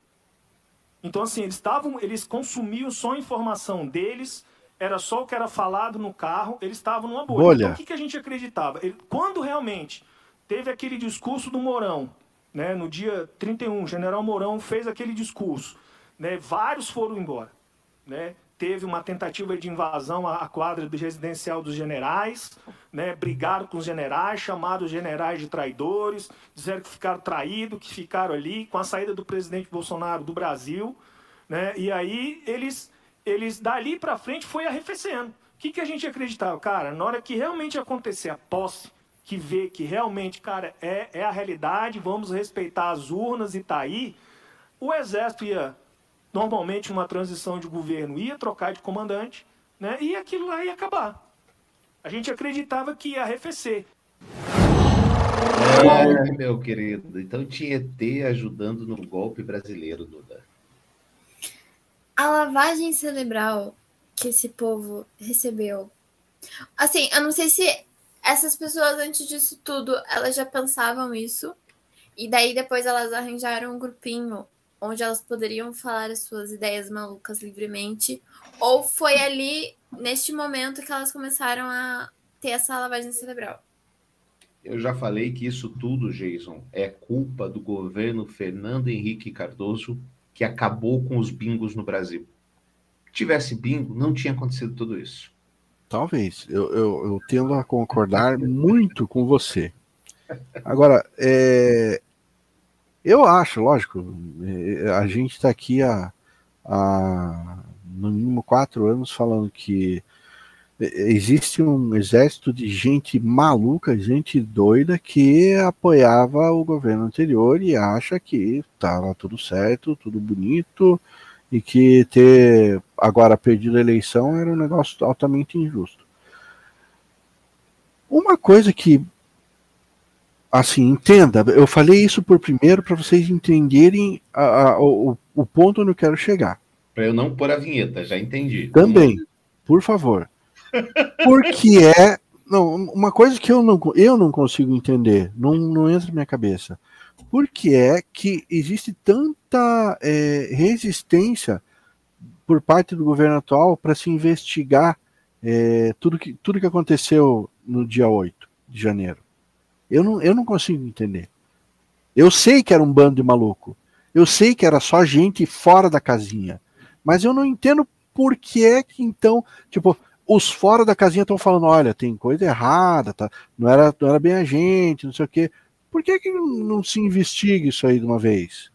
Então, assim, eles estavam, eles consumiam só a informação deles, era só o que era falado no carro, eles estavam numa bolha. Bolha. Então, o que, que a gente acreditava? Ele- quando realmente teve aquele discurso do Mourão, né, no dia 31, o general Mourão fez aquele discurso, né, vários foram embora. Né? Teve uma tentativa de invasão à quadra do residencial dos generais, né? brigaram com os generais, chamaram os generais de traidores, disseram que ficaram traídos, que ficaram ali com a saída do presidente Bolsonaro do Brasil. Né? E aí eles, eles dali para frente foi arrefecendo. O que, que a gente acreditava? Cara, na hora que realmente acontecer a posse, que vê que realmente, cara, é, é a realidade, vamos respeitar as urnas e tá aí, o exército ia, normalmente uma transição de governo, ia trocar de comandante, né? E aquilo lá ia acabar. A gente acreditava que ia arrefecer. É, meu querido. Então tinha ET ajudando no golpe brasileiro, Duda. A lavagem cerebral que esse povo recebeu. Assim, eu não sei se essas pessoas, antes disso tudo, elas já pensavam isso. E daí depois elas arranjaram um grupinho onde elas poderiam falar as suas ideias malucas livremente. Ou foi ali, neste momento, que elas começaram a ter essa lavagem cerebral. Eu já falei que isso tudo, Jason, é culpa do governo Fernando Henrique Cardoso, que acabou com os bingos no Brasil. Se tivesse bingo, não tinha acontecido tudo isso. Talvez. Eu, eu, eu tendo a concordar muito com você. Agora, é, eu acho, lógico, é, a gente está aqui há, há no mínimo quatro anos falando que existe um exército de gente maluca, gente doida que apoiava o governo anterior e acha que estava tudo certo, tudo bonito e que ter agora perdido a eleição era um negócio altamente injusto. Uma coisa que assim, entenda, eu falei isso por primeiro para vocês entenderem a, a, o, o ponto onde eu quero chegar. Para eu não pôr a vinheta, já entendi. Também, por favor. Porque é. Não, uma coisa que eu não, eu não consigo entender, não, não entra na minha cabeça. Por que é que existe tanta é, resistência por parte do governo atual para se investigar é, tudo, que, tudo que aconteceu no dia 8 de janeiro? Eu não, eu não consigo entender. Eu sei que era um bando de maluco. Eu sei que era só gente fora da casinha. Mas eu não entendo por que é que então, tipo, os fora da casinha estão falando, olha, tem coisa errada, tá? não, era, não era bem a gente, não sei o quê. Por que, que não se investiga isso aí de uma vez?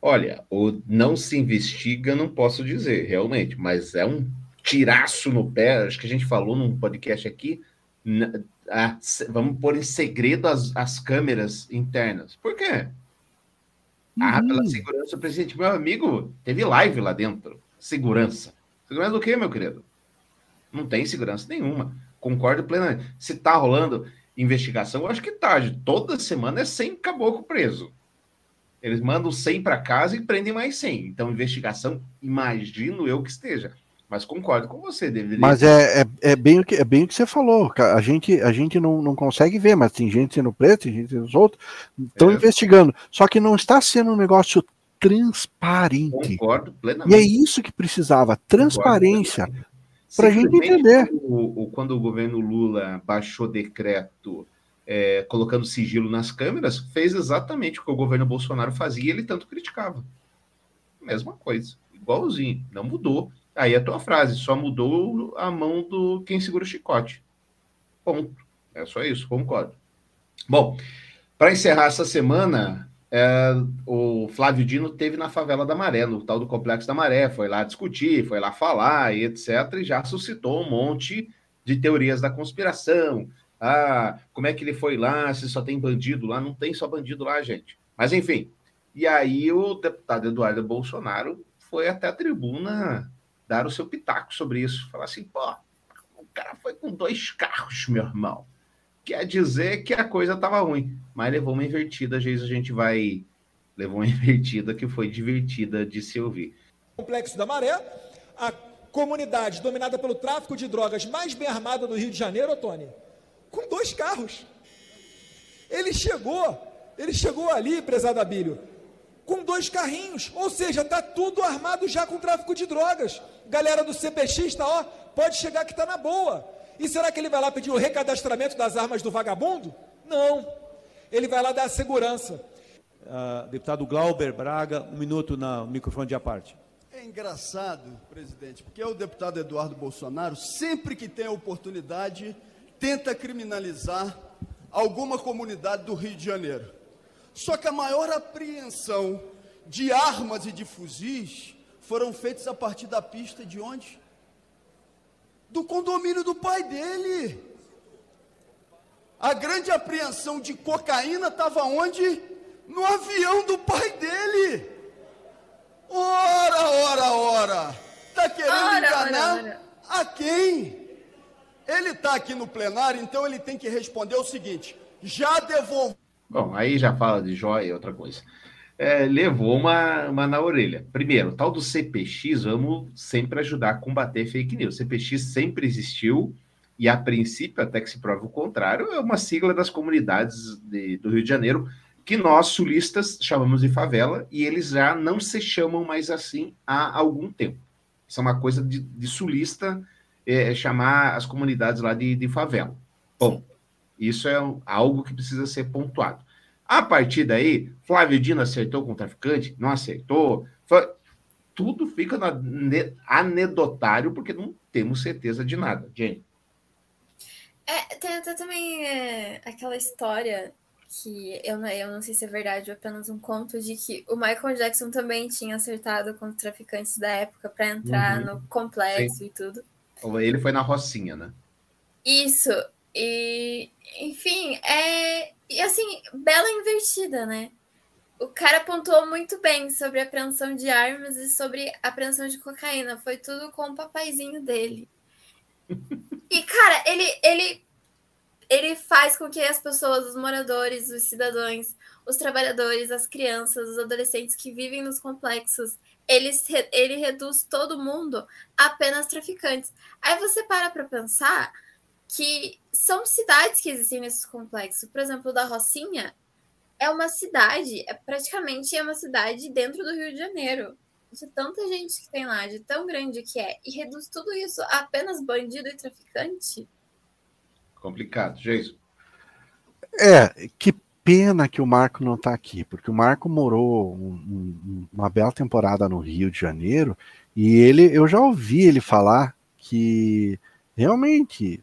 Olha, o não se investiga, não posso dizer, realmente, mas é um tiraço no pé, acho que a gente falou num podcast aqui, vamos pôr em segredo as, as câmeras internas. Por quê? Ah, pela uhum. segurança do presidente. Meu amigo, teve live lá dentro. Segurança. Segurança do quê, meu querido? Não tem segurança nenhuma. Concordo plenamente. Se tá rolando investigação, eu acho que tá. Toda semana é 100 caboclo preso. Eles mandam 100 para casa e prendem mais 100. Então, investigação, imagino eu que esteja. Mas concordo com você, deveria. Mas é, é, é, bem o que, é bem o que você falou. A gente, a gente não, não consegue ver, mas tem gente sendo presa, tem gente sendo solta, estão é. investigando. Só que não está sendo um negócio transparente. Concordo plenamente. E é isso que precisava: transparência para a gente entender. O, o, quando o governo Lula baixou decreto é, colocando sigilo nas câmeras, fez exatamente o que o governo Bolsonaro fazia e ele tanto criticava. Mesma coisa, igualzinho, não mudou. Aí a tua frase, só mudou a mão do quem segura o chicote. Ponto. É só isso, concordo. Bom, para encerrar essa semana, é, o Flávio Dino teve na favela da Maré, no tal do Complexo da Maré, foi lá discutir, foi lá falar e etc. E já suscitou um monte de teorias da conspiração. Ah, como é que ele foi lá? Se só tem bandido lá? Não tem só bandido lá, gente. Mas enfim. E aí o deputado Eduardo Bolsonaro foi até a tribuna dar o seu pitaco sobre isso. Falar assim, pô, o cara foi com dois carros, meu irmão quer dizer que a coisa estava ruim. Mas levou uma invertida, às vezes a gente vai. Levou uma invertida que foi divertida de se ouvir. Complexo da Maré, a comunidade dominada pelo tráfico de drogas mais bem armada do Rio de Janeiro, Tony, com dois carros. Ele chegou, ele chegou ali, prezado Abílio, com dois carrinhos, ou seja, está tudo armado já com tráfico de drogas. Galera do CPX tá, ó, pode chegar que está na boa. E será que ele vai lá pedir o recadastramento das armas do vagabundo? Não. Ele vai lá dar a segurança. Uh, deputado Glauber Braga, um minuto no microfone de aparte. É engraçado, presidente, porque o deputado Eduardo Bolsonaro, sempre que tem a oportunidade, tenta criminalizar alguma comunidade do Rio de Janeiro. Só que a maior apreensão de armas e de fuzis foram feitas a partir da pista de onde? do condomínio do pai dele. A grande apreensão de cocaína estava onde? No avião do pai dele. Ora, ora, ora. Está querendo ora, enganar ora, ora. a quem? Ele está aqui no plenário, então ele tem que responder o seguinte: já devolveu. Bom, aí já fala de joia e outra coisa. É, levou uma, uma na orelha. Primeiro, o tal do CPX, vamos sempre ajudar a combater fake news. CPX sempre existiu e, a princípio, até que se prove o contrário, é uma sigla das comunidades de, do Rio de Janeiro que nós, sulistas, chamamos de favela e eles já não se chamam mais assim há algum tempo. Isso é uma coisa de, de sulista é, chamar as comunidades lá de, de favela. Bom, isso é algo que precisa ser pontuado. A partir daí, Flávio Dino acertou com o traficante? Não acertou? Tudo fica anedotário, porque não temos certeza de nada. Jenny. É, tem até também é, aquela história que eu não, eu não sei se é verdade ou apenas um conto de que o Michael Jackson também tinha acertado com traficantes da época para entrar uhum. no complexo Sim. e tudo. Ele foi na Rocinha, né? Isso. E, enfim, é. E assim, bela invertida, né? O cara pontuou muito bem sobre a apreensão de armas e sobre a apreensão de cocaína. Foi tudo com o papaizinho dele. E, cara, ele, ele ele faz com que as pessoas, os moradores, os cidadãos, os trabalhadores, as crianças, os adolescentes que vivem nos complexos, eles, ele reduz todo mundo a apenas traficantes. Aí você para para pensar que são cidades que existem nesses complexos. Por exemplo, da Rocinha é uma cidade, é praticamente é uma cidade dentro do Rio de Janeiro. De tanta gente que tem lá, de tão grande que é, e reduz tudo isso a apenas bandido e traficante. Complicado, Jason. É, que pena que o Marco não está aqui, porque o Marco morou um, um, uma bela temporada no Rio de Janeiro e ele, eu já ouvi ele falar que realmente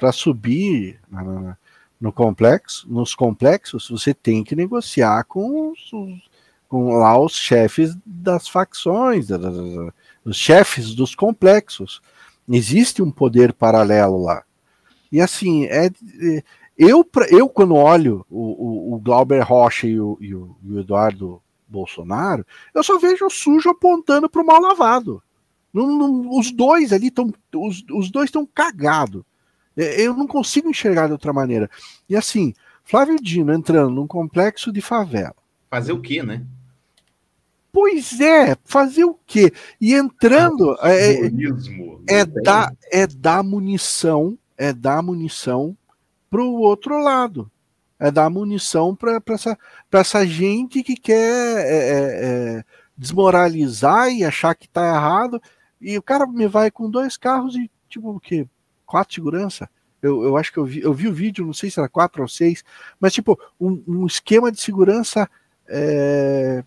para subir na, na, no complexo, nos complexos, você tem que negociar com os, com lá os chefes das facções, os chefes dos complexos. Existe um poder paralelo lá. E assim, é, é eu, eu quando olho o, o, o Glauber Rocha e o, e, o, e o, Eduardo Bolsonaro, eu só vejo o sujo apontando para o mal lavado. Não, não, os dois ali estão. Os, os dois estão cagados. É, eu não consigo enxergar de outra maneira. E assim, Flávio Dino entrando num complexo de favela. Fazer o quê, né? Pois é, fazer o quê? E entrando. Ah, é, é, é, dar, é dar munição é dar munição para o outro lado. É dar munição para essa, essa gente que quer é, é, é, desmoralizar e achar que está errado. E o cara me vai com dois carros e, tipo, o quê? Quatro segurança? Eu, eu acho que eu vi, eu vi o vídeo, não sei se era quatro ou seis, mas, tipo, um, um esquema de segurança é,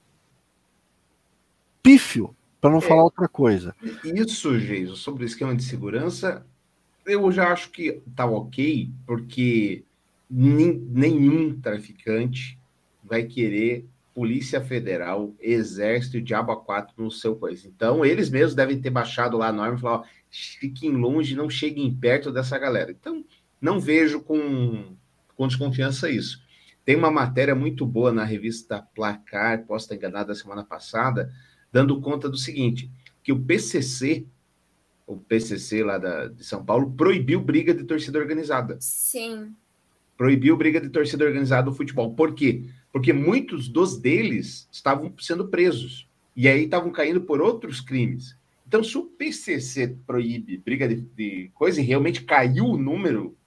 pífio, para não é, falar outra coisa. Isso, Geiso, sobre o esquema de segurança, eu já acho que tá ok, porque nenhum traficante vai querer Polícia Federal, Exército e Diabo 4 no seu país. Então, eles mesmos devem ter baixado lá a norma e falar: ó, fiquem longe, não cheguem perto dessa galera. Então, não vejo com, com desconfiança isso. Tem uma matéria muito boa na revista Placar, posso estar enganado, da semana passada, dando conta do seguinte: que o PCC o PCC lá da, de São Paulo, proibiu briga de torcida organizada. Sim. Proibiu briga de torcida organizada no futebol. Por quê? Porque muitos dos deles estavam sendo presos. E aí estavam caindo por outros crimes. Então, se o PCC proíbe briga de, de coisa e realmente caiu o número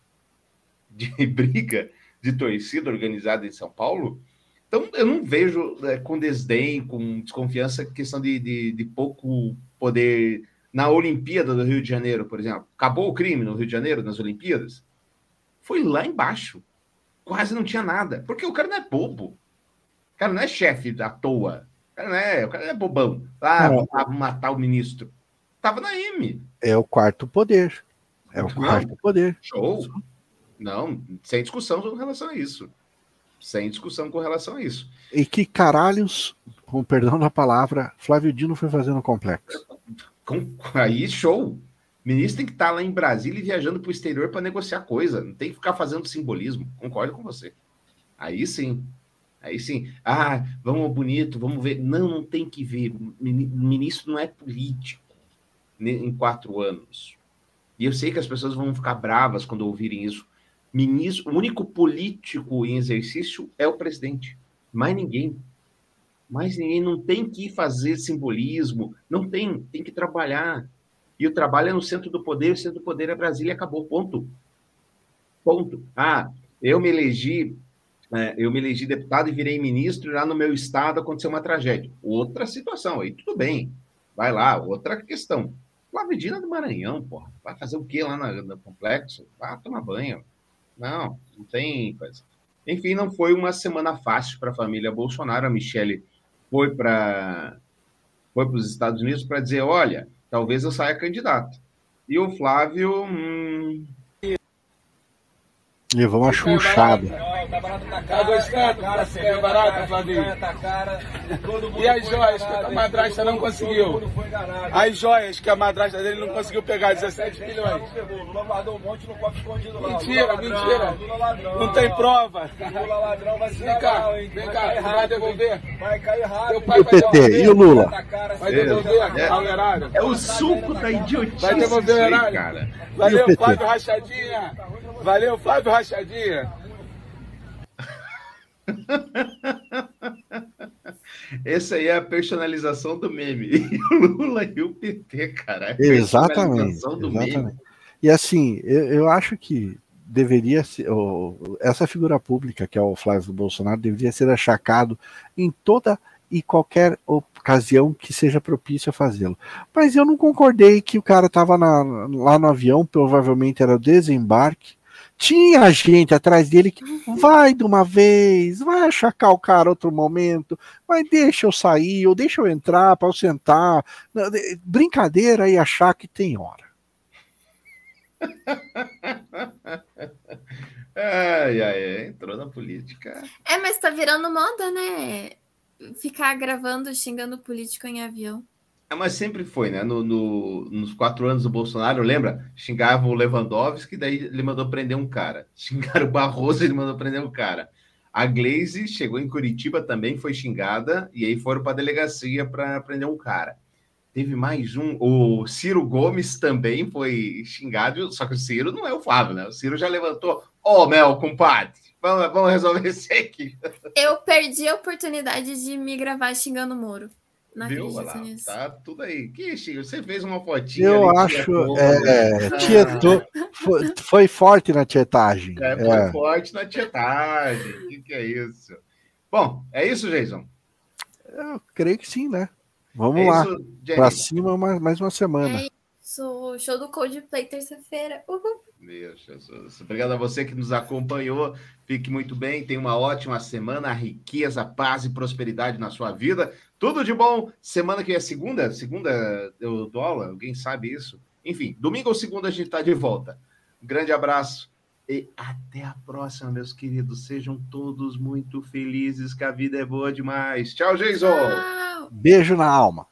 de briga de torcida organizada em São Paulo, então eu não vejo é, com desdém, com desconfiança, questão de, de, de pouco poder na Olimpíada do Rio de Janeiro, por exemplo. Acabou o crime no Rio de Janeiro, nas Olimpíadas? Foi lá embaixo. Quase não tinha nada. Porque o cara não é bobo. O cara não é chefe à toa. O cara não é, o cara não é bobão. Ah, é. matar o ministro. Tava na M. É o quarto poder. É o quarto poder. Show. Não, sem discussão com relação a isso. Sem discussão com relação a isso. E que caralhos, com perdão da palavra, Flávio Dino foi fazendo complexo. Com, aí, show. O ministro tem que estar lá em Brasília e viajando para o exterior para negociar coisa. Não tem que ficar fazendo simbolismo. Concordo com você. Aí sim. Aí sim. Ah, vamos bonito, vamos ver. Não, não tem que ver. Ministro não é político em quatro anos. E eu sei que as pessoas vão ficar bravas quando ouvirem isso. ministro, o único político em exercício é o presidente, mais ninguém. Mais ninguém não tem que fazer simbolismo, não tem, tem que trabalhar. E o trabalho é no centro do poder, o centro do poder é Brasília, acabou, ponto. Ponto. Ah, eu me elegi, é, eu me elegi deputado e virei ministro, e lá no meu estado aconteceu uma tragédia. Outra situação, aí tudo bem. Vai lá, outra questão. Flavidina do Maranhão, porra. Vai fazer o quê lá no, no complexo? Vai tomar banho. Não, não tem coisa. Enfim, não foi uma semana fácil para a família Bolsonaro. A Michelle foi para foi os Estados Unidos para dizer: olha, talvez eu saia candidato. E o Flávio. Hum... Levou uma chuchada. Tá barato, tá caro. Tá gostando? Cara, tá é barato, Flavinho? Tá cara. E as joias que a madrasta não conseguiu? As joias que a madrasta dele não conseguiu pegar, 17 milhões. Lula guardou um monte no copo escondido lá. Mentira, mentira. Não tem prova. Lula ladrão vai se Vem cá, vem cá, vai devolver. Vai cair rápido. E o PT, e o Lula? Vai devolver ao erário. É o suco da idiotice. Vai devolver o erário. cara. Valeu, Flávio Rachadinha. Valeu, Flávio Rachadinha. Essa aí é a personalização do meme. O Lula e o PT, cara. É exatamente. exatamente. E assim, eu, eu, acho que deveria ser. Oh, essa figura pública, que é o Flávio Bolsonaro, deveria ser achacado em toda e qualquer ocasião que seja propícia a fazê-lo. Mas eu não concordei que o cara estava lá no avião, provavelmente era o desembarque, tinha gente atrás dele que vai de uma vez, vai achacar o cara outro momento, vai deixa eu sair, ou deixa eu entrar para eu sentar. Brincadeira e achar que tem hora. ai, ai, entrou na política. É, mas tá virando moda, né? Ficar gravando, xingando político em avião. É, mas sempre foi, né? No, no, nos quatro anos do Bolsonaro, lembra? Xingava o Lewandowski, daí ele mandou prender um cara. Xingaram o Barroso, ele mandou prender um cara. A Glaze chegou em Curitiba também, foi xingada, e aí foram para a delegacia para prender um cara. Teve mais um, o Ciro Gomes também foi xingado, só que o Ciro não é o Flávio, né? O Ciro já levantou, ô oh, Mel, compadre, vamos, vamos resolver isso aqui. Eu perdi a oportunidade de me gravar xingando o Moro. Não Viu? Lá, tá tudo aí. Que Chico, você fez uma fotinha. Eu ali, acho. É, tietou, foi, foi, forte na tietagem. É, foi é. forte na tietagem. O que, que é isso? Bom, é isso, Jason? Eu creio que sim, né? Vamos é lá. Para cima mais, mais uma semana. É isso. Show do Coldplay terça-feira. Meu Jesus. Obrigado a você que nos acompanhou. Fique muito bem. Tenha uma ótima semana. Riqueza, paz e prosperidade na sua vida. Tudo de bom. Semana que é segunda? Segunda eu dou aula? Alguém sabe isso? Enfim, domingo ou segunda a gente está de volta. Um grande abraço e até a próxima, meus queridos. Sejam todos muito felizes, que a vida é boa demais. Tchau, Jason. Beijo na alma.